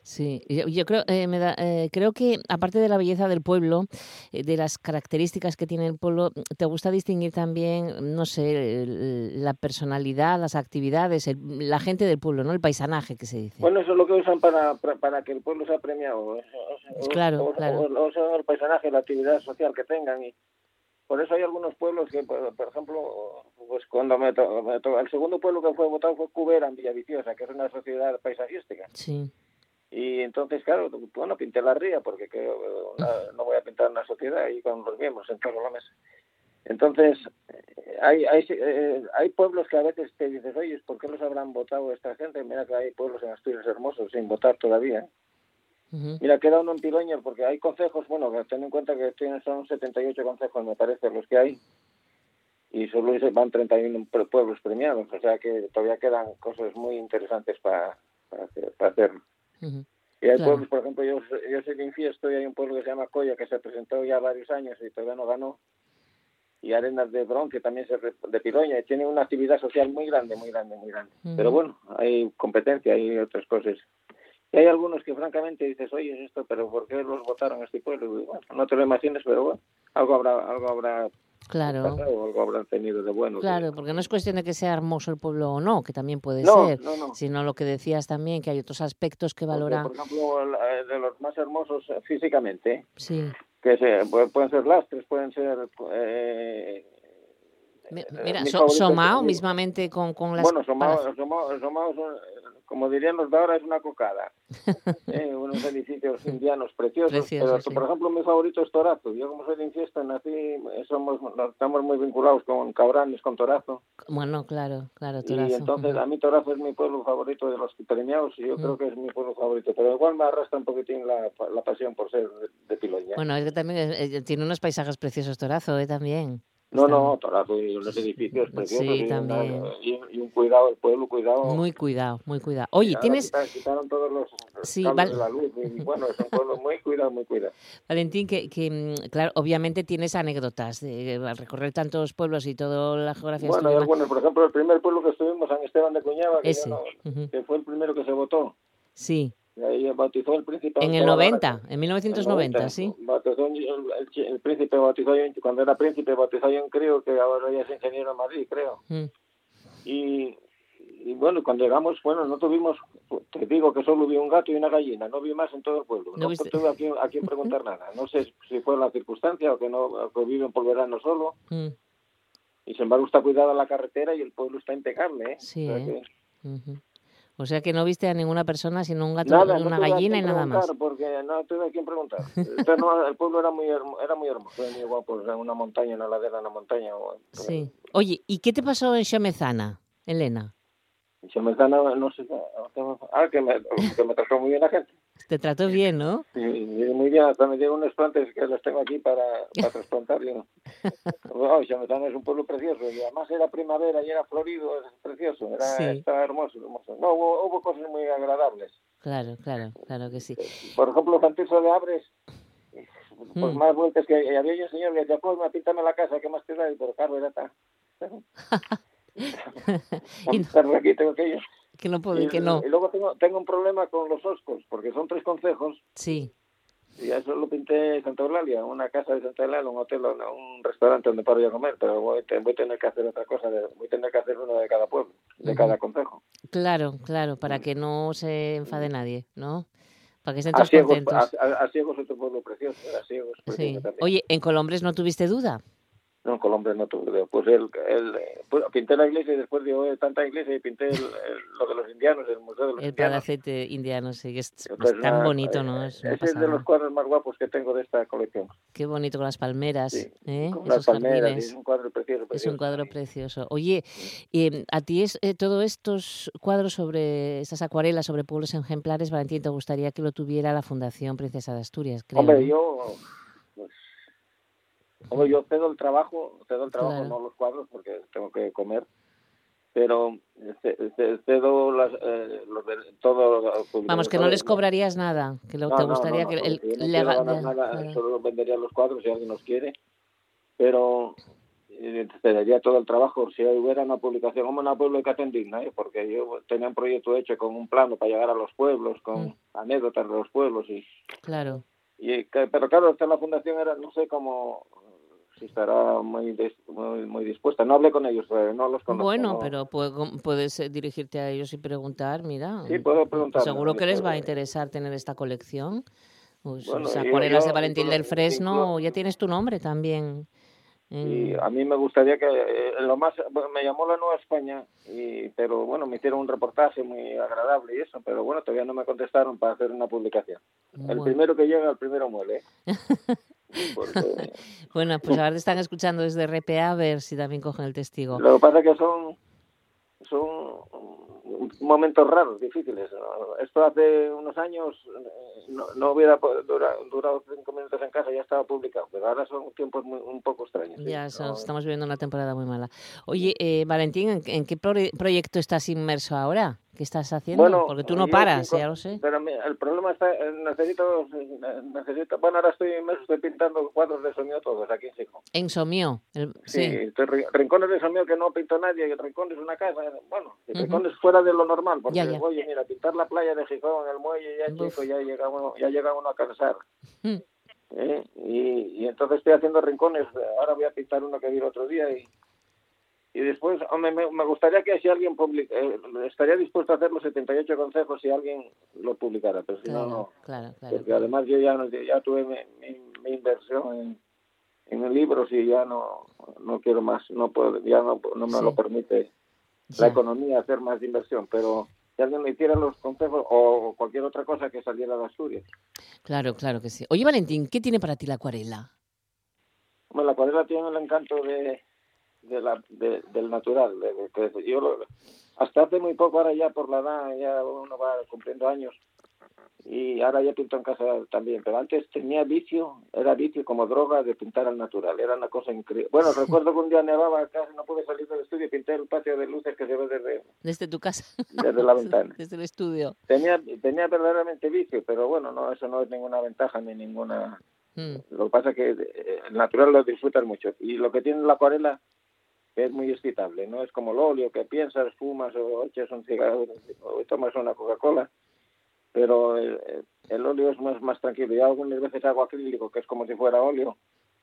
Speaker 1: Sí, yo, yo creo, eh, me da- eh, creo que aparte de la belleza del pueblo, eh, de las características que tiene el pueblo, te gusta distinguir también, no sé, el- la personalidad, las actividades, el- la gente del pueblo, ¿no? El paisanaje que se dice.
Speaker 9: Bueno, eso es lo que usan para, para, para que el pueblo sea premiado.
Speaker 1: Claro,
Speaker 9: o-
Speaker 1: claro.
Speaker 9: o- o sea, el paisaje, la actividad social que tengan. y Por eso hay algunos pueblos que, por, por ejemplo, pues cuando me, to- me to- el segundo pueblo que fue votado fue Cubera, en Villaviciosa, que es una sociedad paisajística.
Speaker 1: Sí,
Speaker 9: Y entonces, claro, bueno, pinté la ría, porque que, una- no voy a pintar una sociedad ahí con los miembros sentados en la mesa. Entonces, eh, hay, hay, eh, hay pueblos que a veces te dices, oye, ¿por qué los habrán votado esta gente? Mira que hay pueblos en Asturias hermosos sin votar todavía. Mira, queda uno en Piloña, porque hay consejos, bueno, ten en cuenta que tienen, son 78 consejos, me parece, los que hay, y solo van 31 pue- pueblos premiados, o sea que todavía quedan cosas muy interesantes para, para, hacer, para hacer.
Speaker 1: ujú.
Speaker 9: Y hay
Speaker 1: Claro.
Speaker 9: pueblos, por ejemplo, yo, yo soy de Infiesto y hay un pueblo que se llama Coya que se presentó ya varios años y todavía no ganó. Y Arenas de Bron, que también se de Piloña, y tiene una actividad social muy grande, muy grande, muy grande.
Speaker 1: Ujú.
Speaker 9: Pero bueno, hay competencia, hay otras cosas. Y hay algunos que francamente dices, oye, es esto, pero ¿por qué los votaron a este pueblo? Y bueno, no te lo imagines, pero bueno, algo habrá, algo habrá
Speaker 1: Claro,
Speaker 9: algo habrán tenido de bueno.
Speaker 1: claro, porque no es cuestión de que sea hermoso el pueblo o no, que también puede
Speaker 9: No,
Speaker 1: ser,
Speaker 9: no, no.
Speaker 1: sino lo que decías también, que hay otros aspectos que valoran.
Speaker 9: Por ejemplo, eh, de los más hermosos eh, físicamente.
Speaker 1: Sí,
Speaker 9: que se, pu- pueden ser lastres, pueden ser... Eh,
Speaker 1: mira,
Speaker 9: mis
Speaker 1: So- Somao
Speaker 9: eh,
Speaker 1: mismamente con, con las...
Speaker 9: Bueno, Somao, Somao- Somao eh, como dirían los de ahora, es una cocada. Eh, unos edificios indianos preciosos. Pero,
Speaker 1: sí.
Speaker 9: por ejemplo, mi favorito es Torazo. Yo, como soy de Infiesta, nací, eh, somos, estamos muy vinculados con Cabranes, con Torazo.
Speaker 1: Bueno, claro, claro,
Speaker 9: Y
Speaker 1: Torazo.
Speaker 9: entonces,
Speaker 1: ujú.
Speaker 9: a mí Torazo es mi pueblo favorito de los premiados y yo
Speaker 1: Mm.
Speaker 9: creo que es mi pueblo favorito. Pero igual me arrastra un poquitín la, la pasión por ser de, de Piloña.
Speaker 1: Bueno, es que también eh, tiene unos paisajes preciosos Torazo, ¿eh? También.
Speaker 9: No, no, Torazo y unos edificios preciosos
Speaker 1: Sí,
Speaker 9: y, una-
Speaker 1: también.
Speaker 9: y, y un cuidado, el pueblo cuidado.
Speaker 1: Muy cuidado, muy cuidado. Oye, tienes,
Speaker 9: quitaron, quitaron todos los
Speaker 1: Sí, val-
Speaker 9: de la luz y bueno, es un pueblo muy cuidado, muy cuidado.
Speaker 1: Valentín, que, que, mm, claro, obviamente tienes anécdotas de, al recorrer tantos pueblos y toda la geografía
Speaker 9: Bueno, hay algunos, por ejemplo, el primer pueblo que estuvimos, San Esteban de Cuñaba, que, que fue el primero que se votó.
Speaker 1: Sí,
Speaker 9: ahí bautizó el príncipe.
Speaker 1: en el
Speaker 9: Antonio
Speaker 1: 90,
Speaker 9: Lara.
Speaker 1: en 1990, sí.
Speaker 9: Bautizó el, príncipe bautizó, cuando era príncipe bautizó un crío que ahora ya es ingeniero en Madrid, creo.
Speaker 1: Mm.
Speaker 9: Y, y bueno, cuando llegamos, bueno, no tuvimos, te digo que solo vi un gato y una gallina, no vi más en todo el pueblo.
Speaker 1: ¿No
Speaker 9: No, tuve a quien, a quien preguntar nada. No sé si fue la circunstancia o que no que viven por verano solo,
Speaker 1: Mm.
Speaker 9: y sin embargo está cuidada la carretera y el pueblo está impecable. ¿eh?
Speaker 1: Sí,
Speaker 9: O sea
Speaker 1: ¿eh?
Speaker 9: que-.
Speaker 1: O sea que no viste a ninguna persona, sino un gato,
Speaker 9: Nada,
Speaker 1: una gallina y nada más.
Speaker 9: preguntar, Porque no tuve a quién preguntar. Entonces, no, el pueblo era muy, hermo- era muy hermoso, era muy guapo, era una montaña, una ladera, una montaña.
Speaker 1: Sí. Oye, ¿y qué te pasó en Xomezana, Elena?
Speaker 9: Me está, no, no sé, ah, que me, que me trató muy bien la gente.
Speaker 1: Te trató bien, ¿no?
Speaker 9: Sí, muy bien, hasta me dieron unos plantes que los tengo aquí para, para trasplantar. Yo. Oh, Chametán es un pueblo precioso y además era primavera y era florido, es precioso, era,
Speaker 1: Sí.
Speaker 9: estaba hermoso, hermoso. No, hubo, hubo cosas muy agradables.
Speaker 1: Claro, claro, claro que sí.
Speaker 9: Por ejemplo, Francisco de Abres, pues
Speaker 1: Mm.
Speaker 9: más vueltas que había un señor que decía, pues me píntame la casa, ¿qué más te da? Y pero claro, era tan...
Speaker 1: Y no-
Speaker 9: tan raquito aquello.
Speaker 1: Que no puedo,
Speaker 9: Y,
Speaker 1: que no.
Speaker 9: y luego tengo, tengo un problema con los oscos, porque son tres consejos
Speaker 1: Sí,
Speaker 9: Y eso lo pinté en Santa Eulalia, una casa de Santa Eulalia, un hotel, un restaurante donde paro yo a comer, pero voy, a tener que hacer otra cosa, voy a tener que hacer uno de cada pueblo, de cada consejo.
Speaker 1: claro, claro,
Speaker 9: Mm.
Speaker 1: para que no se enfade nadie, ¿no? Para que estén todos contentos.
Speaker 9: a, a- es otro pueblo precioso, Asiegos.
Speaker 1: Sí.
Speaker 9: precioso también.
Speaker 1: Oye, ¿en Colombres no tuviste duda?
Speaker 9: No, en Colombia no tuve, pues el, el, eh, pues, pinté la iglesia y después digo, "Oye, tanta iglesia y pinté el- el- lo de los indianos, el museo de los
Speaker 1: El
Speaker 9: indianos.
Speaker 1: palacete indiano, sí, que es, es
Speaker 9: Entonces,
Speaker 1: tan bonito,
Speaker 9: eh,
Speaker 1: ¿no? Es
Speaker 9: Ese es de los cuadros más guapos que tengo de esta colección.
Speaker 1: Qué bonito con las palmeras,
Speaker 9: Sí,
Speaker 1: ¿eh?
Speaker 9: con
Speaker 1: Esos
Speaker 9: las palmeras,
Speaker 1: jardines.
Speaker 9: es un cuadro precioso.
Speaker 1: Es
Speaker 9: precioso.
Speaker 1: un cuadro precioso. Oye, eh, a ti es eh, todos estos cuadros sobre estas acuarelas sobre pueblos ejemplares, Valentín, te gustaría que lo tuviera la Fundación Princesa de Asturias, creo.
Speaker 9: Hombre, yo, pues, hombre, yo cedo el trabajo, cedo el trabajo,
Speaker 1: Claro.
Speaker 9: no los cuadros porque tengo que comer, pero ce- ce- cedo las, eh, los todo.
Speaker 1: Vamos, que no les cobrarías nada, que lo-
Speaker 9: No,
Speaker 1: te
Speaker 9: no, no,
Speaker 1: gustaría
Speaker 9: no,
Speaker 1: que el de-
Speaker 9: nada,
Speaker 1: claro.
Speaker 9: solo vendería los cuadros si alguien los quiere, pero eh, cedería todo el trabajo si hubiera una publicación como una publicación digna, ¿eh? porque yo tenía un proyecto hecho con un plano para llegar a los pueblos, con
Speaker 1: Mm.
Speaker 9: anécdotas de los pueblos y
Speaker 1: Claro.
Speaker 9: y pero claro, esta la fundación era, no sé cómo, si estará muy, dis- muy, muy dispuesta. No hablé con ellos, eh, no los conozco.
Speaker 1: Bueno,
Speaker 9: no.
Speaker 1: pero pu- puedes eh, dirigirte a ellos y preguntar, mira.
Speaker 9: Sí, puedo preguntar.
Speaker 1: Seguro que les va a interesar tener esta colección. Pues,
Speaker 9: Bueno,
Speaker 1: o sea, acuarelas
Speaker 9: yo
Speaker 1: de Valentín del Fresno, ya tienes tu nombre también.
Speaker 9: Y a mí me gustaría que, eh, lo más, me llamó la Nueva España, y, pero bueno, me hicieron un reportaje muy agradable y eso, pero bueno, todavía no me contestaron para hacer una publicación. El
Speaker 1: Bueno.
Speaker 9: primero que llega, el primero muere. Porque
Speaker 1: Bueno, pues ahora te están escuchando desde RPA a ver si también cogen el testigo.
Speaker 9: lo que pasa es que son, son momentos raros, difíciles. Esto hace unos años eh, no, no hubiera po- dura- durado cinco minutos en casa, ya estaba publicado, pero ahora son tiempos muy, un poco extraños. sí,
Speaker 1: Ya estamos viviendo una temporada muy mala. Oye, eh, Valentín, ¿en, en qué pro- proyecto estás inmerso ahora? ¿Qué estás haciendo?
Speaker 9: Bueno,
Speaker 1: Porque tú no paras,
Speaker 9: cinco-
Speaker 1: ya lo sé.
Speaker 9: Pero el problema está, eh, necesito, eh, necesito, bueno, ahora estoy inmerso, estoy pintando cuadros de sonido todos aquí en
Speaker 1: el-
Speaker 9: Sí,
Speaker 1: sí.
Speaker 9: estoy rincones de que no pintó nadie, y rincones una casa, bueno, y
Speaker 1: Ujú.
Speaker 9: rincones fuera de lo normal, porque
Speaker 1: Ya, ya.
Speaker 9: oye, mira, pintar la playa de Gijón, el muelle, ya chico, ya llega uno, ya llega uno a cansar.
Speaker 1: Mm.
Speaker 9: ¿eh? Y, y entonces estoy haciendo rincones, ahora voy a pintar uno que vi el otro día y y después, hombre, me, me gustaría que si alguien publica, eh, estaría dispuesto a hacer los 78 consejos si alguien lo publicara, pero si no,
Speaker 1: Claro,
Speaker 9: no.
Speaker 1: claro, claro.
Speaker 9: Porque además yo ya, no- ya tuve mi, mi- mi inversión en, en libros y ya no, no quiero más, no puedo, ya no, no me
Speaker 1: Sí.
Speaker 9: lo permite La economía hacer más inversión, pero si alguien me hiciera los consejos o cualquier otra cosa que saliera de Asturias.
Speaker 1: Claro, claro que sí. Oye, Valentín, ¿qué tiene para ti la acuarela?
Speaker 9: Hombre, la acuarela tiene el encanto de, de la, de- del natural. de- yo lo- hasta hace muy poco, ahora ya por la edad, ya uno va cumpliendo años y ahora ya pinto en casa también. Pero antes tenía vicio, era vicio como droga de pintar al natural. Era una cosa increíble. Bueno, recuerdo que un día nevaba, casi no pude salir del estudio y pinté el patio de luces que se ve desde,
Speaker 1: Desde tu casa.
Speaker 9: desde la ventana.
Speaker 1: Desde el estudio.
Speaker 9: Tenía, tenía verdaderamente vicio, pero bueno, no eso no es ninguna ventaja ni ninguna
Speaker 1: Mm,
Speaker 9: lo que pasa es que eh, el natural lo disfrutas mucho. Y lo que tiene la acuarela es muy excitable. No es como el óleo que piensas, fumas o echas un cigarro o tomas una Coca-Cola. Pero el, el óleo es más, más tranquilo. Yo algunas veces hago acrílico, que es como si fuera óleo.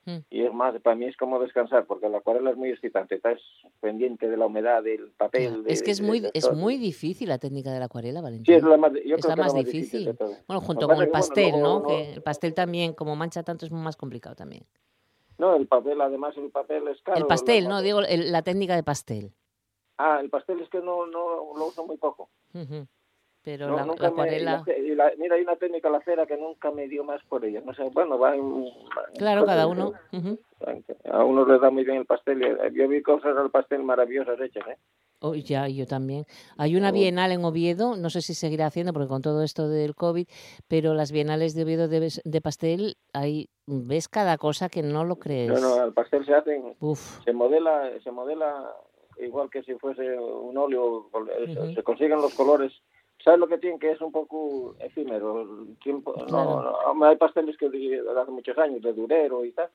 Speaker 1: Mm.
Speaker 9: Y es más, para mí es como descansar, porque la acuarela es muy excitante. Estás pendiente de la humedad, del papel.
Speaker 1: claro.
Speaker 9: de-
Speaker 1: Es que es
Speaker 9: de-
Speaker 1: muy,
Speaker 9: de
Speaker 1: es muy difícil la técnica de la acuarela, Valentín.
Speaker 9: Sí, es la más, yo
Speaker 1: es la más
Speaker 9: más
Speaker 1: difícil. Bueno, junto con el pastel,
Speaker 9: bueno,
Speaker 1: ¿no? el pastel también, como mancha tanto, es más complicado también.
Speaker 9: No, el papel, además el papel es caro.
Speaker 1: El pastel, no, digo el- la técnica de pastel.
Speaker 9: Ah, el pastel es que no, no lo uso muy poco.
Speaker 1: Ujú. Pero
Speaker 9: No,
Speaker 1: la,
Speaker 9: nunca
Speaker 1: la acuarela,
Speaker 9: y la- mira, hay una técnica la cera que nunca me dio más por ella. No sé, bueno, va en-
Speaker 1: claro,
Speaker 9: cosas
Speaker 1: cada uno.
Speaker 9: A uno le da muy bien el pastel. y- Yo vi cosas del pastel maravillosas hechas, ¿eh?
Speaker 1: Oh, ya, yo también. Hay una bienal en Oviedo, no sé si seguirá haciendo, porque con todo esto del COVID, pero las bienales de Oviedo de, pastel, ahí ves cada cosa que no lo crees.
Speaker 9: No, no, el pastel se hacen,
Speaker 1: Uf,
Speaker 9: se modela, se modela igual que si fuese un óleo,
Speaker 1: Ujú.
Speaker 9: se consiguen los colores. ¿Sabes lo que tiene? Que es un poco efímero. El tiempo, no,
Speaker 1: Claro.
Speaker 9: no, hay pasteles que hace muchos años, de durero y tal,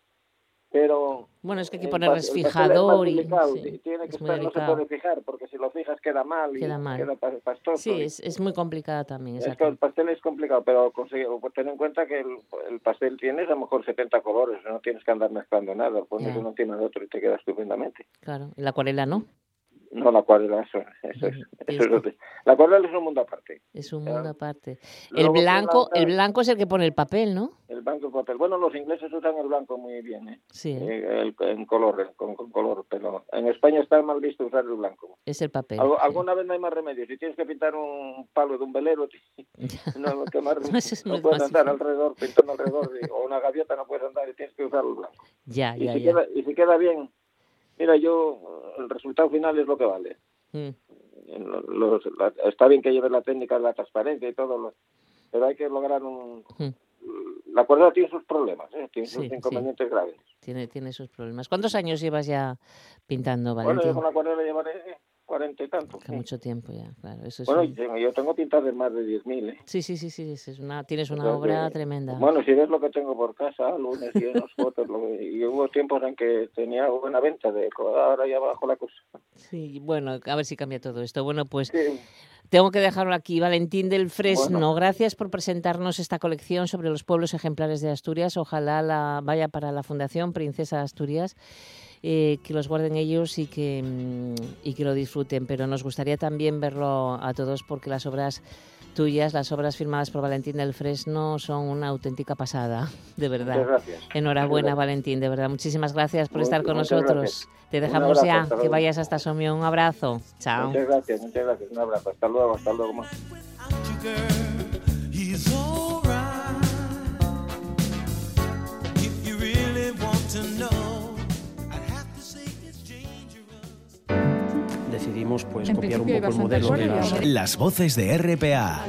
Speaker 9: pero
Speaker 1: bueno, es que hay que
Speaker 9: es
Speaker 1: fijador y sí,
Speaker 9: ti- tiene que
Speaker 1: es
Speaker 9: estar, no se puede fijar, porque si lo fijas queda mal y
Speaker 1: Queda mal.
Speaker 9: pa- pastoso.
Speaker 1: Sí,
Speaker 9: y-
Speaker 1: es, es muy complicada también,
Speaker 9: es que el pastel es complicado, pero pues ten en cuenta que el, el pastel tiene a lo mejor 70 colores, no tienes que andar mezclando nada, pones uno encima de otro y te queda estupendamente.
Speaker 1: Claro, y la acuarela no,
Speaker 9: No, la acuarela, eso, eso es. Eso es
Speaker 1: que-
Speaker 9: otro- la acuarela es un mundo aparte.
Speaker 1: es un mundo aparte. El blanco, el blanco es el que pone el papel, ¿no?
Speaker 9: El blanco y papel. Bueno, los ingleses usan el blanco muy bien, ¿eh?
Speaker 1: Sí, ¿eh?
Speaker 9: Eh, el- en color, con, con color, pero en España está mal visto usar el blanco.
Speaker 1: es el papel. Sí.
Speaker 9: alguna vez no hay más remedio. Si tienes que pintar un palo de un velero, no, te más-
Speaker 1: es
Speaker 9: no puedes andar alrededor, pintando alrededor, y- o una gaviota no puedes andar y tienes que usar el blanco.
Speaker 1: Ya,
Speaker 9: Y
Speaker 1: ya,
Speaker 9: si,
Speaker 1: ya.
Speaker 9: queda, y si queda bien, mira, yo, el resultado final es lo que vale.
Speaker 1: Mm,
Speaker 9: los- la- está bien que lleves la técnica de la transparencia y todo, lo- pero hay que lograr un...
Speaker 1: mm.
Speaker 9: La cuerda tiene sus problemas, ¿eh? tiene
Speaker 1: Sí,
Speaker 9: sus
Speaker 1: sí.
Speaker 9: inconvenientes graves.
Speaker 1: Tiene, tiene sus problemas. ¿Cuántos años llevas ya pintando,
Speaker 9: Bueno, yo
Speaker 1: Valentín?
Speaker 9: con la cuerda llevaré cuarenta y tantos. Sí.
Speaker 1: mucho tiempo ya, claro. Eso es
Speaker 9: Bueno,
Speaker 1: un-
Speaker 9: yo, tengo pintas de más de 10.000, ¿eh?
Speaker 1: Sí, sí, sí, sí, es es una, tienes una
Speaker 9: sea
Speaker 1: obra tremenda.
Speaker 9: Bueno, si ves lo que tengo por casa, lunes, llenos, fotos, lo que- y hubo tiempos en que tenía buena venta de ahora ya bajo la cosa.
Speaker 1: Sí, bueno, a ver si cambia todo esto. Bueno, pues
Speaker 9: Sí,
Speaker 1: tengo que dejarlo aquí. Valentín del Fresno,
Speaker 9: Bueno.
Speaker 1: gracias por presentarnos esta colección sobre los pueblos ejemplares de Asturias. Ojalá la vaya para la Fundación Princesa Asturias. Eh, que los guarden ellos y que, mm, y que lo disfruten. Pero nos gustaría también verlo a todos porque las obras tuyas, las obras firmadas por Valentín del Fresno, son una auténtica pasada, de verdad.
Speaker 9: muchas gracias.
Speaker 1: Enhorabuena,
Speaker 9: Muchas
Speaker 1: Valentín, de verdad. Muchísimas gracias por
Speaker 9: Muchas-
Speaker 1: estar con nosotros.
Speaker 9: gracias.
Speaker 1: Te dejamos
Speaker 9: abrazo,
Speaker 1: ya,
Speaker 9: hasta
Speaker 1: que
Speaker 9: luego.
Speaker 1: vayas hasta Somión. Un abrazo. Chao.
Speaker 9: Muchas gracias, muchas gracias. Un abrazo. Hasta luego, hasta luego. ma.
Speaker 2: He's alright. If you really want to know,
Speaker 6: decidimos pues
Speaker 7: En
Speaker 6: copiar un poco el modelo de las
Speaker 8: Las voces de RPA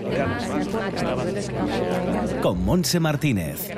Speaker 8: con Monse Martínez.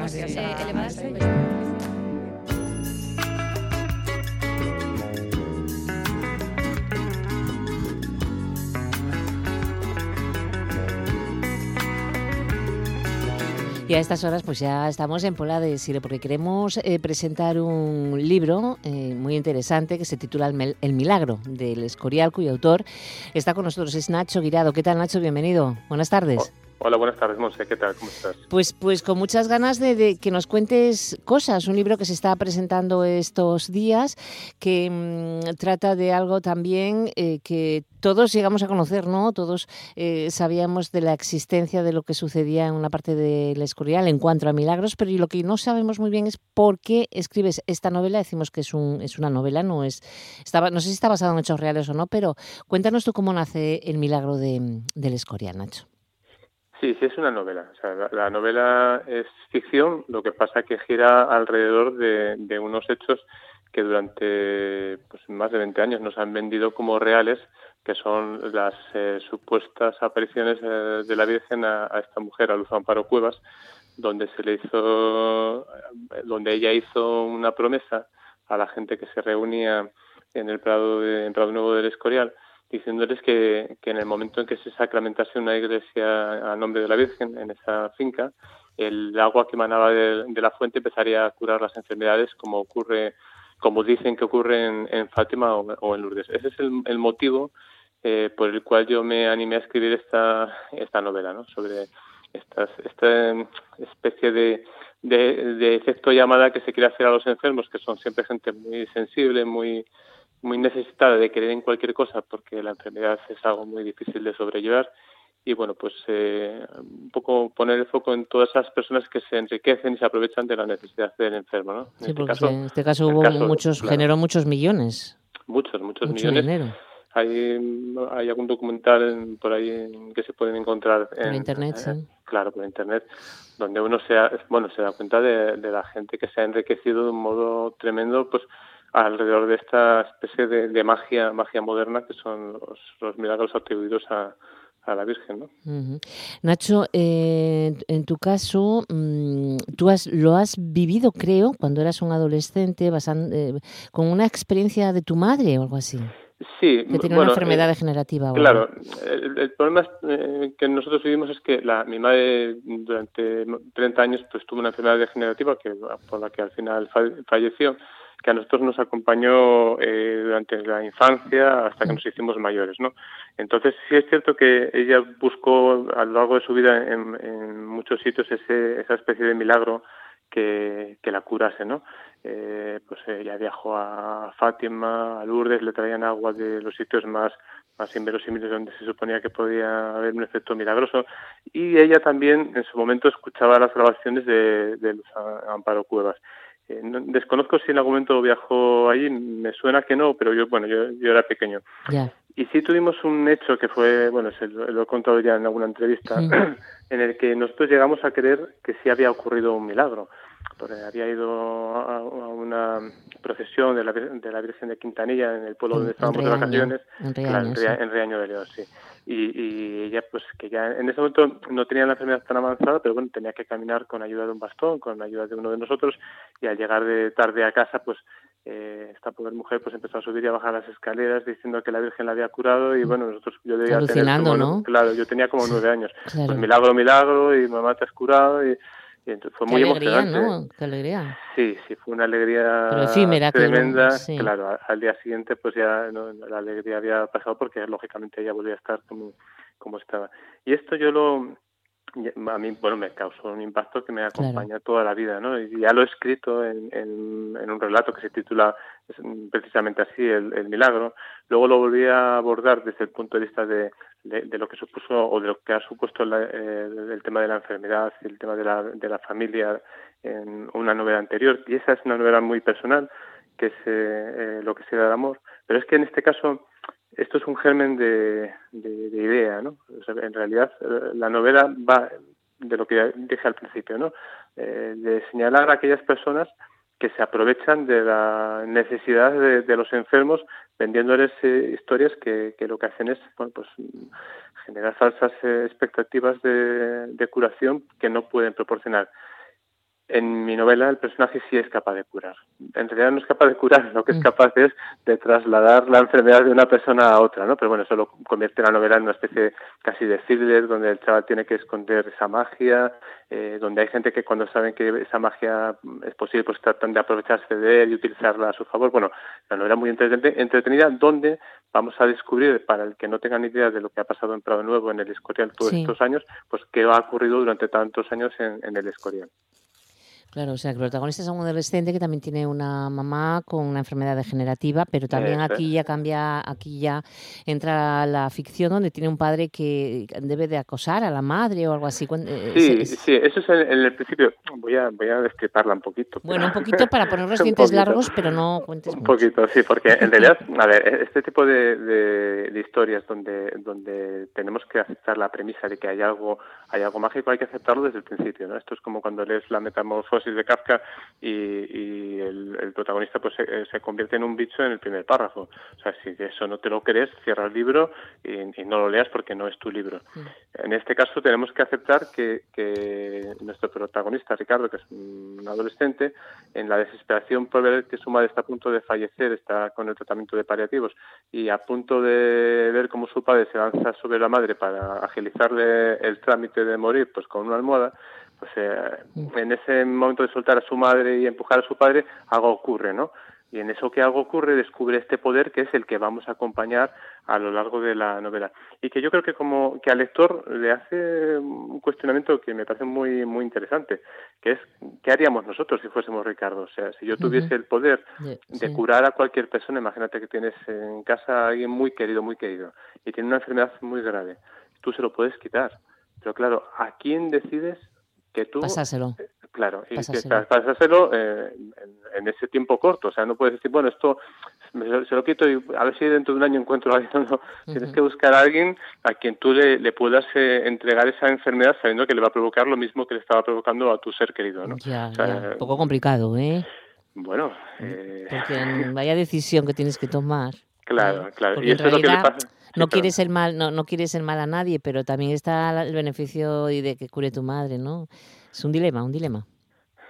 Speaker 1: Y a estas horas pues ya estamos en Pola de Sire porque queremos eh, presentar un libro eh, muy interesante que se titula El, Milagro del Escorial, cuyo autor está con nosotros, es Nacho Guirado. ¿Qué tal Nacho? Bienvenido. Buenas tardes.
Speaker 10: Hola, buenas tardes, Monse. ¿Qué tal? ¿Cómo estás?
Speaker 1: Pues, pues con muchas ganas de, que nos cuentes cosas. Un libro que se está presentando estos días, que mm, trata de algo también eh, que todos llegamos a conocer, ¿no? Todos eh, sabíamos de la existencia de lo que sucedía en una parte del Escorial en cuanto a milagros, pero lo que no sabemos muy bien es por qué escribes esta novela. Decimos que es, un, es una novela, no es. Estaba, no sé si está basado en hechos reales o no, pero cuéntanos tú cómo nace el milagro de, del Escorial, Nacho.
Speaker 10: Sí, sí, es una novela. O sea, la, la novela es ficción, lo que pasa que gira alrededor de, unos hechos que durante pues, más de 20 años nos han vendido como reales, que son las eh, supuestas apariciones eh, de la Virgen a, a esta mujer, a Luz Amparo Cuevas, donde se le hizo, eh, donde ella hizo una promesa a la gente que se reunía en el Prado, de, en Prado Nuevo del Escorial, diciéndoles que, que en el momento en que se sacramentase una iglesia a nombre de la Virgen en esa finca, el agua que emanaba de, de la fuente empezaría a curar las enfermedades como ocurre, como dicen que ocurre en, en Fátima o, en Lourdes. Ese es el, el motivo eh, por el cual yo me animé a escribir esta, esta novela, ¿no? sobre estas, esta especie de, de, de efecto llamada que se quiere hacer a los enfermos, que son siempre gente muy sensible, muy muy necesitada de creer en cualquier cosa porque la enfermedad es algo muy difícil de sobrellevar y bueno, pues eh, un poco poner el foco en todas esas personas que se enriquecen y se aprovechan de la necesidad del enfermo, ¿no?
Speaker 1: En este caso, en este caso hubo muchos, generó muchos millones.
Speaker 10: Muchos, muchos millones. Hay, hay algún documental por ahí que se pueden encontrar
Speaker 1: en internet, sí.
Speaker 10: Claro, por internet, donde uno se, bueno, se da cuenta de, la gente que se ha enriquecido de un modo tremendo, pues alrededor de esta especie de, magia, magia moderna que son los, los milagros atribuidos a, a la Virgen. ¿no?
Speaker 1: Nacho, eh, en tu caso, mm, tú has, lo has vivido, creo, cuando eras un adolescente, eh, con una experiencia de tu madre o algo así.
Speaker 10: Sí,
Speaker 1: que tiene una enfermedad eh, degenerativa.
Speaker 10: Claro, el, problema que nosotros vivimos es que la, mi madre durante 30 años pues tuvo una enfermedad degenerativa que por la que al final falleció que a nosotros nos acompañó eh, durante la infancia hasta que nos hicimos mayores, ¿no? Entonces sí es cierto que ella buscó a lo largo de su vida en, muchos sitios ese, esa especie de milagro que, que la curase, ¿no? Eh, pues ella viajó a Fátima, a Lourdes, le traían agua de los sitios más más inverosímiles donde se suponía que podía haber un efecto milagroso y ella también en su momento escuchaba las grabaciones de, de Amparo Cuevas eh, desconozco si en algún momento viajó allí, me suena que no, pero yo, bueno, yo, era pequeño. Y sí tuvimos un hecho que fue, bueno, se lo, he contado ya en alguna entrevista, en el que nosotros llegamos a creer que sí había ocurrido un milagro. Porque había ido a, una procesión de la, de la Virgen de Quintanilla en el pueblo donde estábamos de vacaciones,
Speaker 1: en Reaño,
Speaker 10: en Reaño de León, sí y, y ella pues que ya en ese momento no tenía la enfermedad tan avanzada pero bueno tenía que caminar con ayuda de un bastón con ayuda de uno de nosotros y al llegar de tarde a casa pues eh, esta pobre mujer pues empezó a subir y a bajar las escaleras diciendo que la Virgen la había curado y bueno nosotros yo debía tener como,
Speaker 1: ¿no?
Speaker 10: claro yo tenía como nueve años. Pues milagro milagro y mamá te has curado y y entonces fue muy
Speaker 1: alegría,
Speaker 10: emocionante.
Speaker 1: ¿no? Qué alegría.
Speaker 10: Sí, sí, fue una alegría tremenda. Claro, al día siguiente pues ya la alegría había pasado porque lógicamente ella volvía a estar como, como estaba. Y esto yo lo, a mí bueno me causó un impacto que me acompaña toda la vida no y ya lo he escrito en, en, un relato que se titula precisamente así el, milagro luego lo volví a abordar desde el punto de vista de, de, lo que supuso o de lo que ha supuesto eh, el tema de la enfermedad y el tema de la, de la familia en una novela anterior y esa es una novela muy personal que es eh, eh, lo que se da el amor pero es que en este caso esto es un germen de, idea, ¿no? en realidad eh, la novela va de lo que dije al principio, ¿no? Eh, de señalar a aquellas personas que se aprovechan de la necesidad de, los enfermos vendiéndoles eh, historias que, lo que hacen es bueno, pues generar falsas expectativas de, curación que no pueden proporcionar en mi novela el personaje sí es capaz de curar. En realidad no es capaz de curar, lo que es mm. capaz es de trasladar la enfermedad de una persona a otra, ¿no? Pero bueno, eso lo convierte la novela en una especie casi de thriller, donde el chaval tiene que esconder esa magia, eh, donde hay gente que cuando saben que esa magia es posible, pues tratan de aprovecharse de él y utilizarla a su favor. Bueno, la novela muy entretenida, donde vamos a descubrir, para el que no tenga ni idea de lo que ha pasado en Prado Nuevo, en el Escorial, todos estos años, pues qué ha ocurrido durante tantos años en, en el Escorial.
Speaker 1: Claro, o sea, que el protagonista es un adolescente que también tiene una mamá con una enfermedad degenerativa, pero también aquí ya cambia, aquí ya entra la ficción donde tiene un padre que debe de acosar a la madre o algo así.
Speaker 10: Eh, sí, sí, eso es en, el principio. Voy a, voy a destriparla un poquito.
Speaker 1: Bueno, un poquito para poner los dientes largos, pero no cuentes
Speaker 10: Un poquito, sí, porque en realidad, a ver, este tipo de, de, historias donde, donde tenemos que aceptar la premisa de que hay algo, hay algo mágico, hay que aceptarlo desde el principio, ¿no? Esto es como cuando lees la metamorfosis de Kafka y, el, protagonista pues se, convierte en un bicho en el primer párrafo. O sea, si eso no te lo crees, cierra el libro y, no lo leas porque no es tu libro. Mm. En este caso tenemos que aceptar que, nuestro protagonista, Ricardo, que es un adolescente, en la desesperación por ver que su madre está a punto de fallecer, está con el tratamiento de paliativos y a punto de ver cómo su padre se lanza sobre la madre para agilizarle el trámite de morir pues con una almohada, pues eh, en ese momento de soltar a su madre y empujar a su padre, algo ocurre, ¿no? Y en eso que algo ocurre descubre este poder que es el que vamos a acompañar a lo largo de la novela. Y que yo creo que como que al lector le hace un cuestionamiento que me parece muy muy interesante, que es ¿qué haríamos nosotros si fuésemos Ricardo? O sea, si yo tuviese el poder de curar a cualquier persona, imagínate que tienes en casa a alguien muy querido, muy querido, y tiene una enfermedad muy grave tú se lo puedes quitar. Pero claro, ¿a quién decides que tú...
Speaker 1: Pásaselo.
Speaker 10: Claro, y
Speaker 1: Pásaselo.
Speaker 10: que eh, en, en ese tiempo corto. O sea, no puedes decir, bueno, esto me- se lo quito y a ver si dentro de un año encuentro a alguien. No, Tienes
Speaker 1: Ujú.
Speaker 10: que buscar a alguien a quien tú le, le puedas eh, entregar esa enfermedad sabiendo que le va a provocar lo mismo que le estaba provocando a tu ser querido, ¿no?
Speaker 1: Ya,
Speaker 10: O sea,
Speaker 1: ya. Un poco complicado, ¿eh?
Speaker 10: Bueno, eh,
Speaker 1: Porque vaya decisión que tienes que tomar.
Speaker 10: claro, claro.
Speaker 1: Porque
Speaker 10: Y eso es lo que le pasa.
Speaker 1: No quieres el mal, no, no quieres el mal a nadie, pero también está el beneficio y de que cure tu madre, ¿no? Es un dilema, un dilema.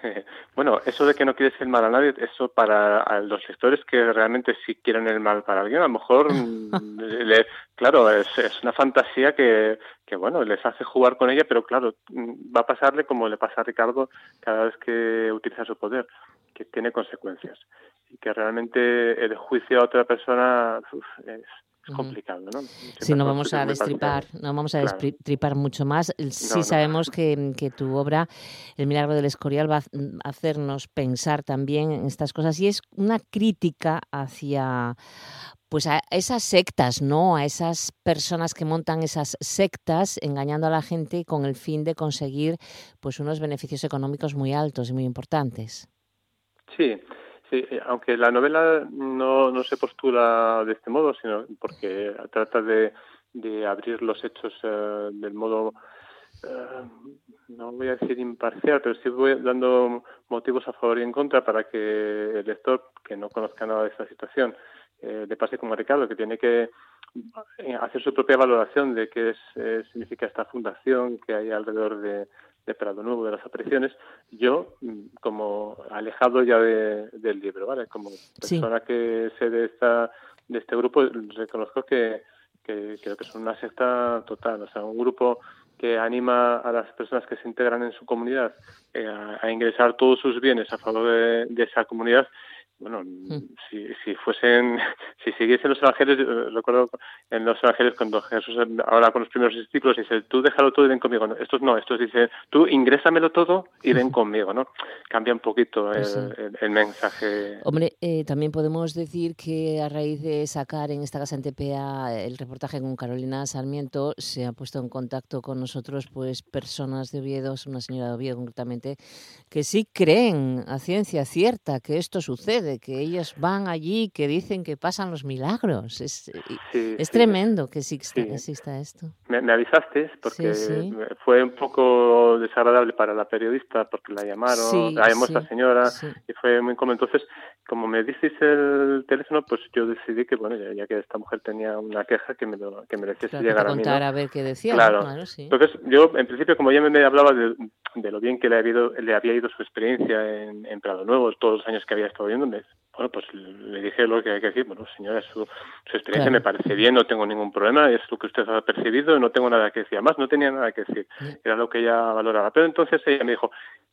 Speaker 10: Bueno, eso de que no quieres el mal a nadie, eso para a los lectores que realmente sí quieren el mal para alguien, a lo mejor, mm, le- claro, es, es una fantasía que, que, bueno, les hace jugar con ella, pero claro, mm, va a pasarle como le pasa a Ricardo cada vez que utiliza su poder, que tiene consecuencias y que realmente el juicio a otra persona uf, es, es complicado, ¿no?
Speaker 1: Si no vamos a destripar, no vamos a
Speaker 10: Claro.
Speaker 1: destripar mucho más. Sí
Speaker 10: no.
Speaker 1: sabemos que, que tu obra, El milagro del Escorial, va a mm, hacernos pensar también en estas cosas y es una crítica hacia pues a esas sectas, ¿no? A esas personas que montan esas sectas engañando a la gente con el fin de conseguir pues unos beneficios económicos muy altos y muy importantes.
Speaker 10: Sí, sí, eh, aunque la novela no, no se postula de este modo, sino porque trata de, de abrir los hechos eh, del modo, eh, no voy a decir imparcial, pero sí voy dando motivos a favor y en contra para que el lector que no conozca nada de esta situación eh, le pase como a Ricardo, que tiene que eh, hacer su propia valoración de qué es, significa esta fundación que hay alrededor de, de Prado Nuevo, de las apariciones, yo, mm, como alejado ya de- del libro, ¿vale? Como
Speaker 1: Sí.
Speaker 10: persona que sé de, esta, de este grupo, reconozco que, que creo que son una secta total, o sea, un grupo que anima a las personas que se integran en su comunidad eh, a, a ingresar todos sus bienes a favor de, de esa comunidad. Bueno, si, si fuesen, si siguiesen los evangelios, yo recuerdo en los evangelios cuando Jesús habla con los primeros discípulos y dice, tú déjalo todo y ven conmigo. No, estos no, estos dicen, tú ingrésamelo todo y ven conmigo, ¿no? Cambia un poquito el,
Speaker 1: Pues sí.
Speaker 10: el- el mensaje.
Speaker 1: Hombre, eh, también podemos decir que a raíz de sacar en esta casa en TPA el reportaje con Carolina Sarmiento, se ha puesto en contacto con nosotros pues personas de Oviedo, una señora de Oviedo concretamente, que sí creen a ciencia cierta que esto sucede, que ellos van allí, que dicen que pasan los milagros. Es,
Speaker 10: Sí,
Speaker 1: es
Speaker 10: sí.
Speaker 1: tremendo que exista,
Speaker 10: Sí.
Speaker 1: exista esto.
Speaker 10: Me, me avisaste porque fue un poco desagradable para la periodista porque la llamaron, la llamó esta señora y fue muy incómodo. Entonces, como me disteis el teléfono, pues yo decidí que, bueno, ya, ya que esta mujer tenía una queja, que me, lo, que
Speaker 1: Claro, que
Speaker 10: llegar a mí. ¿no?
Speaker 1: a ver qué decía.
Speaker 10: Claro.
Speaker 1: Claro, sí.
Speaker 10: Entonces, yo, en principio, como ella me hablaba de, de lo bien que le había, ido, le había ido su experiencia en, en Prado Nuevo, todos los años que había estado viendo, me- bueno, pues le dije lo que hay que decir. Bueno, señora, su, su experiencia
Speaker 1: Claro.
Speaker 10: me parece bien, no tengo ningún problema, es lo que usted ha percibido, no tengo nada que decir. Además, no tenía nada que decir, era lo que ella valoraba. Pero entonces ella me dijo,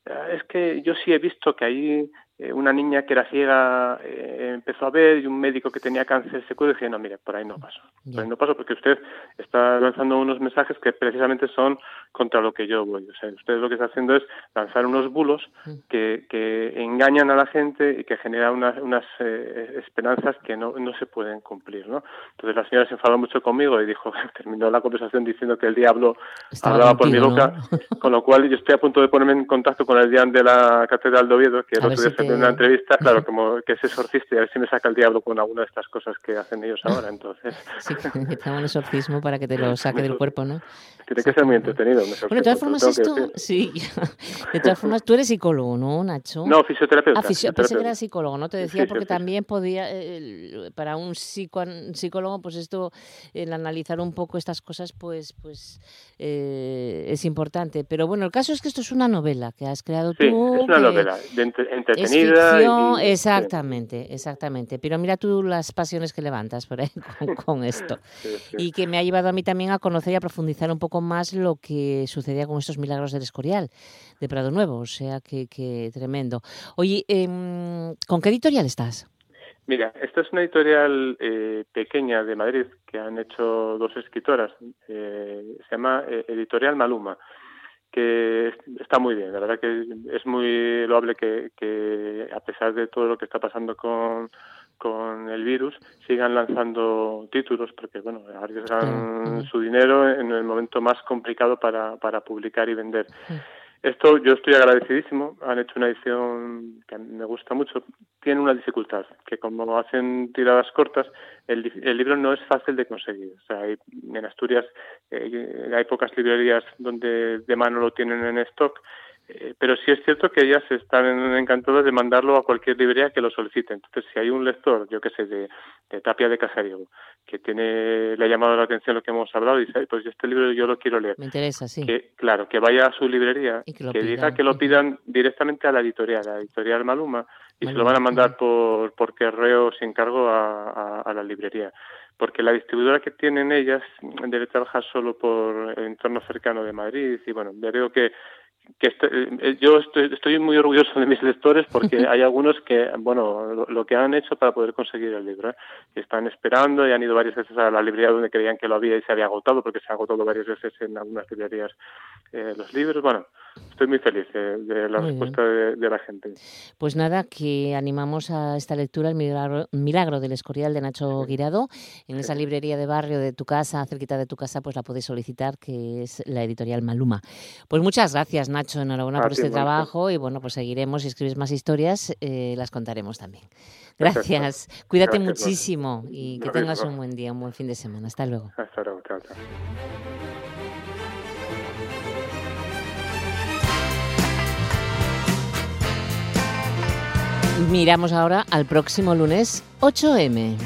Speaker 10: "Ah, es que yo sí he visto que ahí eh, una niña que era ciega eh, empezó a ver y un médico que tenía cáncer se curó y dije, no, mire, por ahí no paso. Por ahí no paso porque usted está lanzando unos mensajes que precisamente son contra lo que yo voy. O sea, usted lo que está haciendo es lanzar unos bulos que, que engañan a la gente y que generan unas, unas eh, esperanzas que no, no se pueden cumplir, ¿no? Entonces la señora se enfadó mucho conmigo y dijo, terminó la conversación diciendo que el diablo
Speaker 1: Estaba
Speaker 10: hablaba por mi boca, con lo cual yo estoy a punto de ponerme en contacto con el Dian de la Catedral de Oviedo, que el otro día
Speaker 1: si
Speaker 10: en una entrevista, claro, como que es exorcista y a ver si me saca el diablo con alguna de estas cosas que hacen ellos ahora, entonces
Speaker 1: Sí, que te haga un exorcismo para que te lo saque del cuerpo, ¿no?
Speaker 10: tiene que ser muy entretenido.
Speaker 1: Bueno, de todas formas, esto, sí, de todas formas, tú eres psicólogo, ¿no, Nacho?
Speaker 10: No, fisioterapeuta.
Speaker 1: Ah, fisio- pensé que
Speaker 10: fisioterapeuta.
Speaker 1: era psicólogo, ¿no? Te decía porque también podía, eh, el- para un psicoan- psicólogo, pues esto, el analizar un poco estas cosas, pues, pues eh, es importante. Pero bueno, el caso es que esto es una novela que has creado
Speaker 10: Sí,
Speaker 1: tú.
Speaker 10: es una
Speaker 1: que
Speaker 10: novela de entre- entretenida.
Speaker 1: Ficción,
Speaker 10: y- sí.
Speaker 1: exactamente, exactamente. Pero mira tú las pasiones que levantas por ahí con, con esto.
Speaker 10: Sí, sí.
Speaker 1: Y que me ha llevado a mí también a conocer y a profundizar un poco más lo que sucedía con estos milagros del Escorial, de Prado Nuevo. O sea, que, que tremendo. Oye, em, ¿con qué editorial estás?
Speaker 10: Mira, esta es una editorial eh, pequeña de Madrid que han hecho dos escritoras. eh, se llama eh, Editorial Maluma, que es- está muy bien. La verdad que es muy loable que, que a pesar de todo lo que está pasando con, con el virus sigan lanzando títulos porque bueno arriesgan su dinero en el momento más complicado para, para publicar y vender. Esto yo estoy agradecidísimo. Han hecho una edición que me gusta mucho. Tiene una dificultad, que como hacen tiradas cortas, el, el libro no es fácil de conseguir. O sea, hay, en Asturias eh, hay pocas librerías donde de mano lo tienen en stock eh, pero sí es cierto que ellas están encantadas de mandarlo a cualquier librería que lo solicite. Entonces, si hay un lector, yo qué sé, de, Tapia de Casariego, que tiene, le ha llamado la atención lo que hemos hablado y dice, pues este libro yo lo quiero leer.
Speaker 1: Me interesa, sí.
Speaker 10: Que, claro, que vaya a su librería, y que, diga que lo pidan directamente a la editorial, a la editorial Maluma, y se lo van a mandar por, por correo sin cargo a, a la librería porque la distribuidora que tienen ellas debe trabajar solo por el entorno cercano de Madrid y bueno, veo que que este, eh, yo estoy, estoy, muy orgulloso de mis lectores porque hay algunos que, bueno, lo, que han hecho para poder conseguir el libro, ¿eh? están esperando y han ido varias veces a la librería donde creían que lo había y se había agotado porque se ha agotado varias veces en algunas librerías eh, los libros. Bueno, estoy muy feliz de la respuesta de, la gente.
Speaker 1: Pues nada, que animamos a esta lectura, El milagro, del Escorial de Nacho Guirado, en esa librería de barrio de tu casa, cerquita de tu casa, pues la podéis solicitar, que es la editorial Maluma. Pues muchas gracias, Nacho, enhorabuena por este trabajo y bueno, pues seguiremos, si escribes más historias, eh, las contaremos también. Gracias, cuídate muchísimo y que tengas un buen día, un buen fin de semana. Hasta luego.
Speaker 10: Hasta luego, chao, chao.
Speaker 1: Miramos ahora al próximo lunes 8M.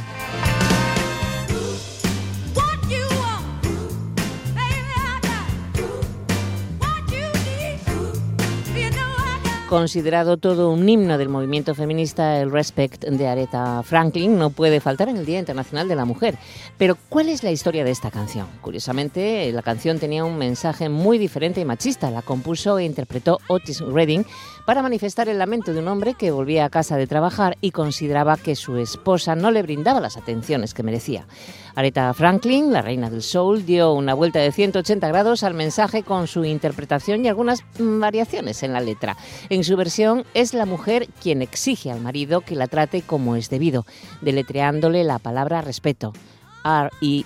Speaker 1: Considerado todo un himno del movimiento feminista, el Respect de Aretha Franklin no puede faltar en el Día Internacional de la Mujer. Pero, ¿cuál es la historia de esta canción? Curiosamente, la canción tenía un mensaje muy diferente y machista. La compuso e interpretó Otis Redding para manifestar el lamento de un hombre que volvía a casa de trabajar y consideraba que su esposa no le brindaba las atenciones que merecía. Aretha Franklin, la reina del soul, dio una vuelta de 180 grados al mensaje con su interpretación y algunas variaciones en la letra. En su versión es la mujer quien exige al marido que la trate como es debido, deletreándole la palabra respeto. R-E-S-P-E-C-T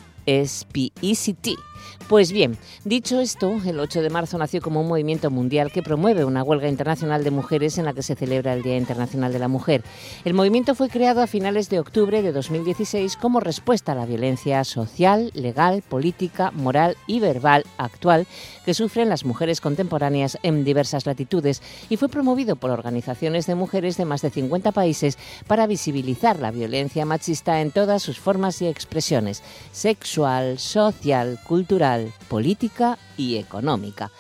Speaker 1: pues bien, dicho esto, el 8 de marzo nació como un movimiento mundial que promueve una huelga internacional de mujeres en la que se celebra el Día Internacional de la Mujer. El movimiento fue creado a finales de octubre de 2016 como respuesta a la violencia social, legal, política, moral y verbal actual que sufren las mujeres contemporáneas en diversas latitudes y fue promovido por organizaciones de mujeres de más de 50 países para visibilizar la violencia machista en todas sus formas y expresiones, sexual, social, cultural, política y económica.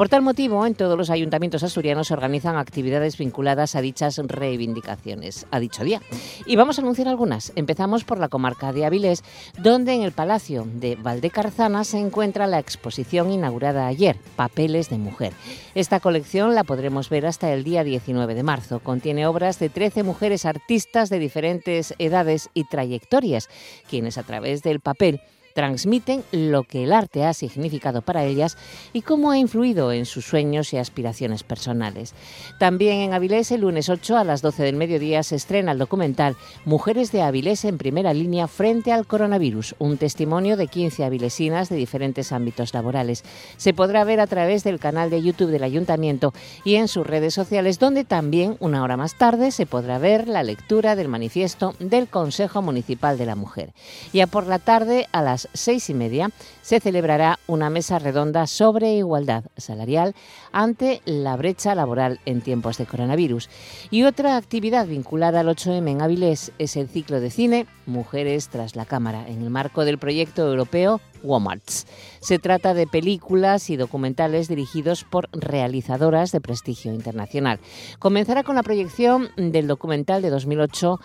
Speaker 1: Por tal motivo, en todos los ayuntamientos asturianos se organizan actividades vinculadas a dichas reivindicaciones, a dicho día. Y vamos a anunciar algunas. Empezamos por la comarca de Avilés, donde en el Palacio de Valdecarzana se encuentra la exposición inaugurada ayer, Papeles de Mujer. Esta colección la podremos ver hasta el día 19 de marzo. Contiene obras de 13 mujeres artistas de diferentes edades y trayectorias, quienes a través del papel transmiten lo que el arte ha significado para ellas y cómo ha influido en sus sueños y aspiraciones personales. También en Avilés, el lunes 8 a las 12 del mediodía, se estrena el documental Mujeres de Avilés en primera línea frente al coronavirus, un testimonio de 15 avilesinas de diferentes ámbitos laborales. Se podrá ver a través del canal de YouTube del Ayuntamiento y en sus redes sociales, donde también, una hora más tarde, se podrá ver la lectura del manifiesto del Consejo Municipal de la Mujer. Y a por la tarde, a seis y media, se celebrará una mesa redonda sobre igualdad salarial ante la brecha laboral en tiempos de coronavirus. Y otra actividad vinculada al 8M en Avilés es el ciclo de cine Mujeres tras la cámara, en el marco del proyecto europeo WOMARTS. Se trata de películas y documentales dirigidos por realizadoras de prestigio internacional. Comenzará con la proyección del documental de 2008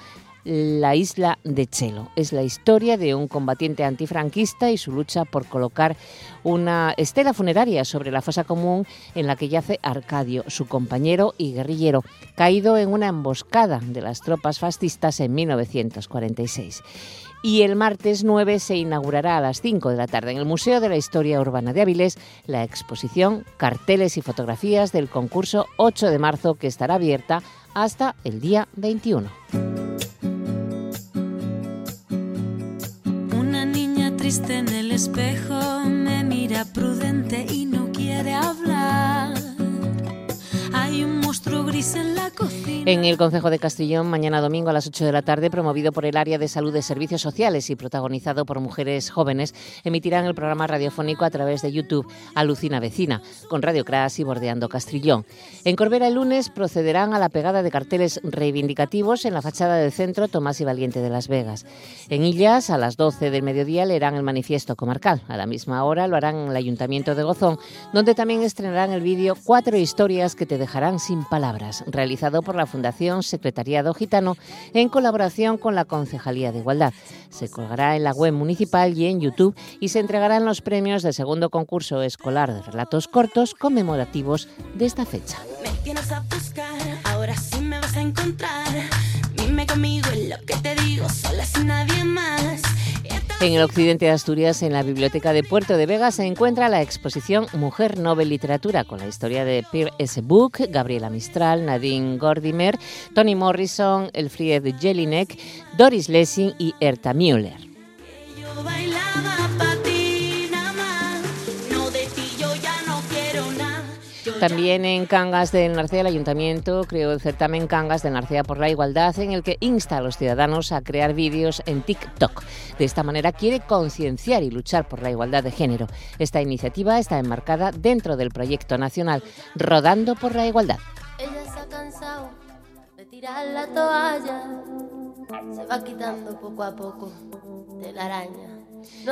Speaker 1: la isla de Chelo. Es la historia de un combatiente antifranquista y su lucha por colocar una estela funeraria sobre la fosa común en la que yace Arcadio, su compañero y guerrillero, caído en una emboscada de las tropas fascistas en 1946 y el martes 9 se inaugurará a las 5 de la tarde en el Museo de la Historia Urbana de Avilés la exposición Carteles y fotografías del concurso 8 de marzo que estará abierta hasta el día 21.
Speaker 6: Viste en el espejo, me mira prudente y no quiere hablar. Hay un monstruo gris en la cocina.
Speaker 1: En el Consejo de Castellón, mañana domingo a las 8 de la tarde, promovido por el Área de Salud de Servicios Sociales y protagonizado por mujeres jóvenes, emitirán el programa radiofónico a través de YouTube Alucina Vecina, con Radio Crash y Bordeando Castrillón. En Corbera el lunes procederán a la pegada de carteles reivindicativos en la fachada del centro Tomás y Valiente de Las Vegas. En Illas, a las 12 del mediodía, leerán el manifiesto comarcal. A la misma hora lo harán en el Ayuntamiento de Gozón, donde también estrenarán el vídeo Cuatro historias que te dejarán sin palabras, realizado por la Fundación Secretariado Gitano en colaboración con la Concejalía de Igualdad. Se colgará en la web municipal y en YouTube y se entregarán los premios del segundo concurso escolar de relatos cortos conmemorativos de esta fecha.
Speaker 6: Me tienes a buscar, ahora sí me vas a encontrar. Conmigo en lo que te digo, sola sin nadie más.
Speaker 1: En el occidente de Asturias, en la Biblioteca de Puerto de Vega, se encuentra la exposición Mujer Nobel Literatura, con la historia de Pierre S. Book, Gabriela Mistral, Nadine Gordimer, Toni Morrison, Elfriede Jelinek, Doris Lessing y Erta Müller. También en Cangas del Narcea, el Ayuntamiento creó el certamen Cangas del Narcea por la Igualdad, en el que insta a los ciudadanos a crear vídeos en TikTok. De esta manera quiere concienciar y luchar por la igualdad de género. Esta iniciativa está enmarcada dentro del proyecto nacional Rodando por la Igualdad.
Speaker 7: Ella se ha cansado de tirar la toalla. Se va quitando poco a poco de la araña.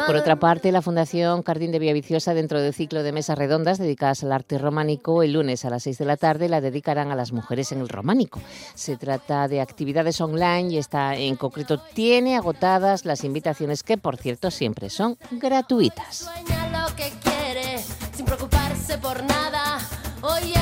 Speaker 1: Por otra parte, la Fundación Jardín de Villaviciosa, dentro del ciclo de mesas redondas dedicadas al arte románico, el lunes a las 6 de la tarde la dedicarán a las mujeres en el románico. Se trata de actividades online y esta en concreto tiene agotadas las invitaciones que, por cierto, siempre son gratuitas.
Speaker 7: sueña lo que quiere sin preocuparse por nada. Hoy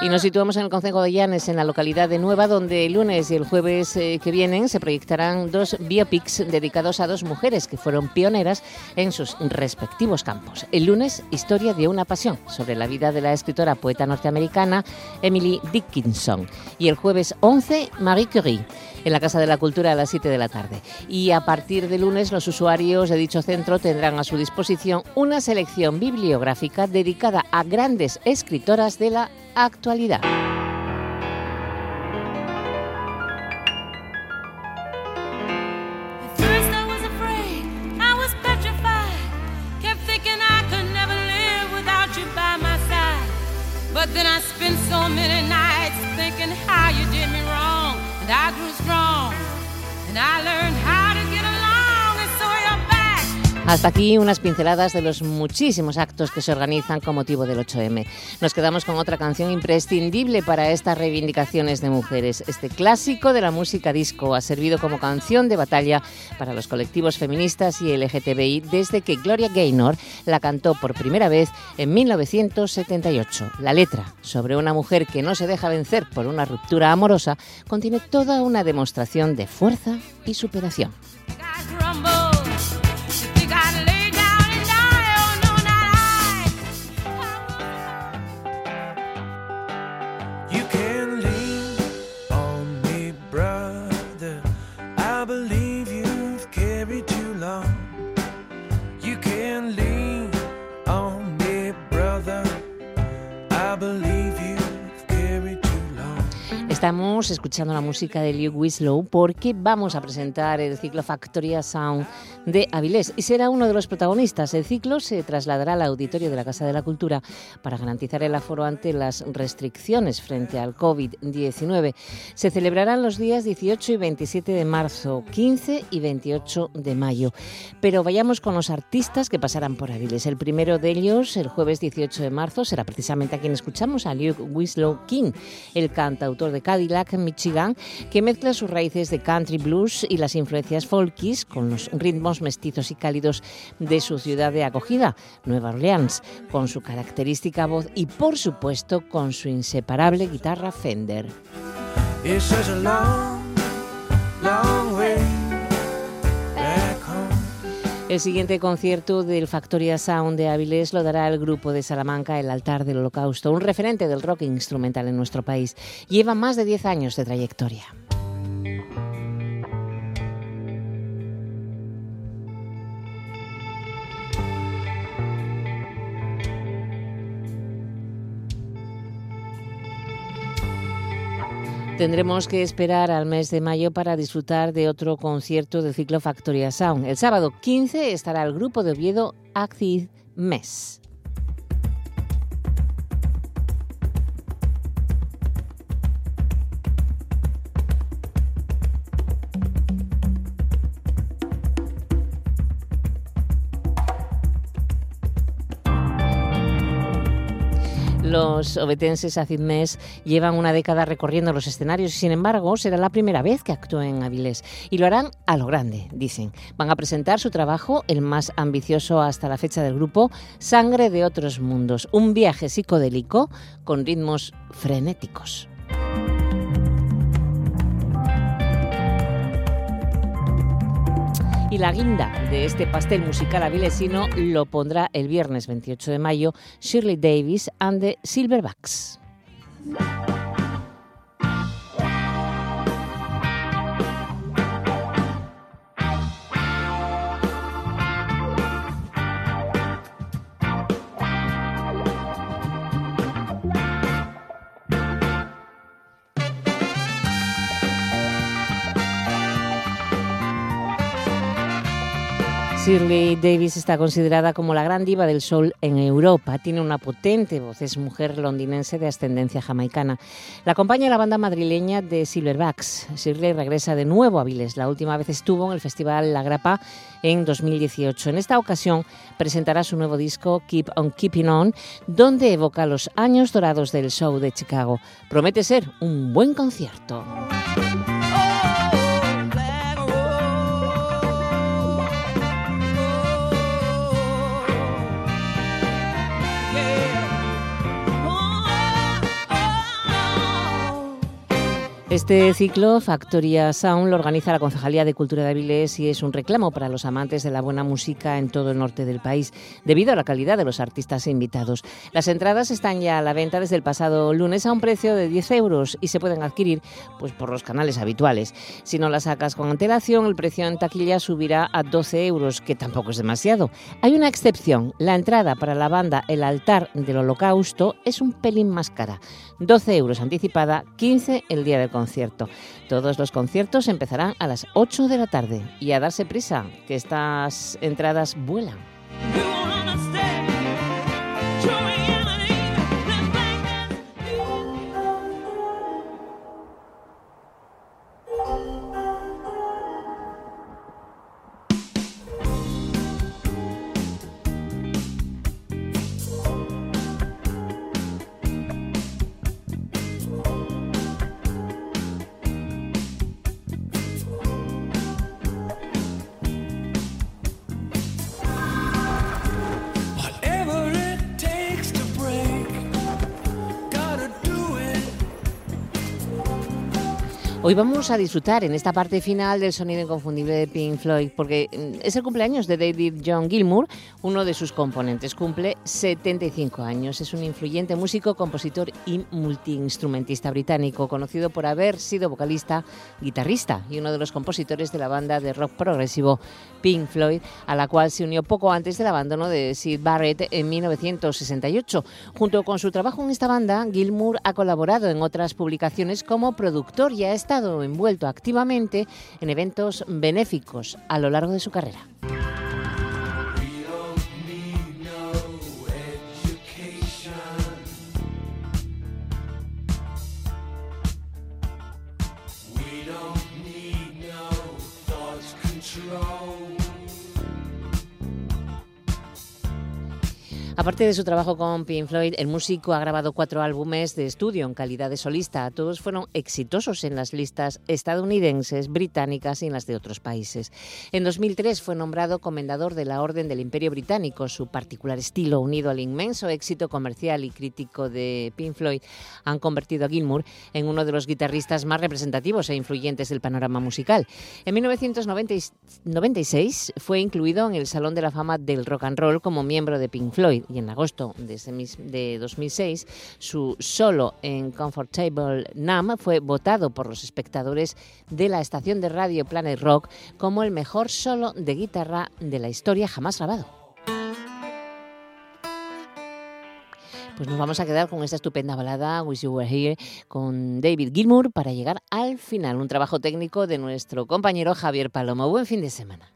Speaker 1: Y nos situamos en el Concejo de Llanes, en la localidad de Nueva, donde el lunes y el jueves eh, que vienen se proyectarán dos biopics dedicados a dos mujeres que fueron pioneras en sus respectivos campos. El lunes, Historia de una pasión, sobre la vida de la escritora poeta norteamericana Emily Dickinson. Y el jueves 11, Marie Curie, en la Casa de la Cultura a las 7 de la tarde. Y a partir de lunes, los usuarios de dicho centro tendrán a su disposición una selección bibliográfica dedicada a grandes escritoras de la actualidad. Aquí unas pinceladas de los muchísimos actos que se organizan con motivo del 8M. Nos quedamos con otra canción imprescindible para estas reivindicaciones de mujeres. Este clásico de la música disco ha servido como canción de batalla para los colectivos feministas y LGTBI desde que Gloria Gaynor la cantó por primera vez en 1978. La letra, sobre una mujer que no se deja vencer por una ruptura amorosa, contiene toda una demostración de fuerza y superación. Estamos escuchando la música de Liu Wislow porque vamos a presentar el ciclo Factoria Sound de Avilés y será uno de los protagonistas. El ciclo se trasladará al auditorio de la Casa de la Cultura para garantizar el aforo ante las restricciones frente al COVID-19. Se celebrarán los días 18 y 27 de marzo, 15 y 28 de mayo. Pero vayamos con los artistas que pasarán por Avilés. El primero de ellos, el jueves 18 de marzo, será precisamente a quien escuchamos, a Luke Wislow King, el cantautor de Cadillac, Michigan, que mezcla sus raíces de country blues y las influencias folkies con los ritmos mestizos y cálidos de su ciudad de acogida, Nueva Orleans, con su característica voz y, por supuesto, con su inseparable guitarra Fender. El siguiente concierto del Factoria Sound de Avilés lo dará el grupo de Salamanca El Altar del Holocausto, un referente del rock instrumental en nuestro país. Lleva más de 10 años de trayectoria. Tendremos que esperar al mes de mayo para disfrutar de otro concierto del ciclo Factoria Sound. El sábado 15 estará el grupo de Oviedo Acid Mes. Los obetenses Acid Mes llevan una década recorriendo los escenarios y, sin embargo, será la primera vez que actúen en Avilés. Y lo harán a lo grande, dicen. Van a presentar su trabajo, el más ambicioso hasta la fecha del grupo, Sangre de otros mundos, un viaje psicodélico con ritmos frenéticos. Y la guinda de este pastel musical avilesino lo pondrá el viernes 28 de mayo Shirley Davis and the Silverbacks. Shirley Davis está considerada como la gran diva del soul en Europa. Tiene una potente voz, es mujer londinense de ascendencia jamaicana. La acompaña la banda madrileña de Silverbacks. Shirley regresa de nuevo a Viles. La última vez estuvo en el Festival La Grapa en 2018. En esta ocasión presentará su nuevo disco Keep on Keeping On, donde evoca los años dorados del show de Chicago. Promete ser un buen concierto. Este ciclo, Factoria Sound, lo organiza la Concejalía de Cultura de Avilés y es un reclamo para los amantes de la buena música en todo el norte del país, debido a la calidad de los artistas invitados. Las entradas están ya a la venta desde el pasado lunes a un precio de 10 euros y se pueden adquirir pues, por los canales habituales. Si no las sacas con antelación, el precio en taquilla subirá a 12 euros, que tampoco es demasiado. Hay una excepción. La entrada para la banda El Altar del Holocausto es un pelín más cara. 12 euros anticipada, 15 el día del concierto. Todos los conciertos empezarán a las 8 de la tarde y a darse prisa, que estas entradas vuelan. Hoy vamos a disfrutar en esta parte final del sonido inconfundible de Pink Floyd, porque mm, es el cumpleaños de David John Gilmour, uno de sus componentes. Cumple 75 años. Es un influyente músico, compositor y multiinstrumentista británico, conocido por haber sido vocalista, guitarrista y uno de los compositores de la banda de rock progresivo Pink Floyd, a la cual se unió poco antes del abandono de Sid Barrett en 1968. Junto con su trabajo en esta banda, Gilmour ha colaborado en otras publicaciones como productor y ha estado envuelto activamente en eventos benéficos a lo largo de su carrera. Aparte de su trabajo con Pink Floyd, el músico ha grabado cuatro álbumes de estudio en calidad de solista. Todos fueron exitosos en las listas estadounidenses, británicas y en las de otros países. En 2003 fue nombrado comendador de la Orden del Imperio Británico. Su particular estilo, unido al inmenso éxito comercial y crítico de Pink Floyd, han convertido a Gilmour en uno de los guitarristas más representativos e influyentes del panorama musical. En 1996 fue incluido en el Salón de la Fama del Rock and Roll como miembro de Pink Floyd y en agosto de, ese de 2006 su solo en Comfortable Numb fue votado por los espectadores de la estación de radio Planet Rock como el mejor solo de guitarra de la historia jamás grabado.
Speaker 2: Pues nos vamos a quedar con esta estupenda balada Wish You Were Here con David Gilmour para llegar al final. Un trabajo técnico de nuestro compañero Javier Palomo. Buen fin de semana.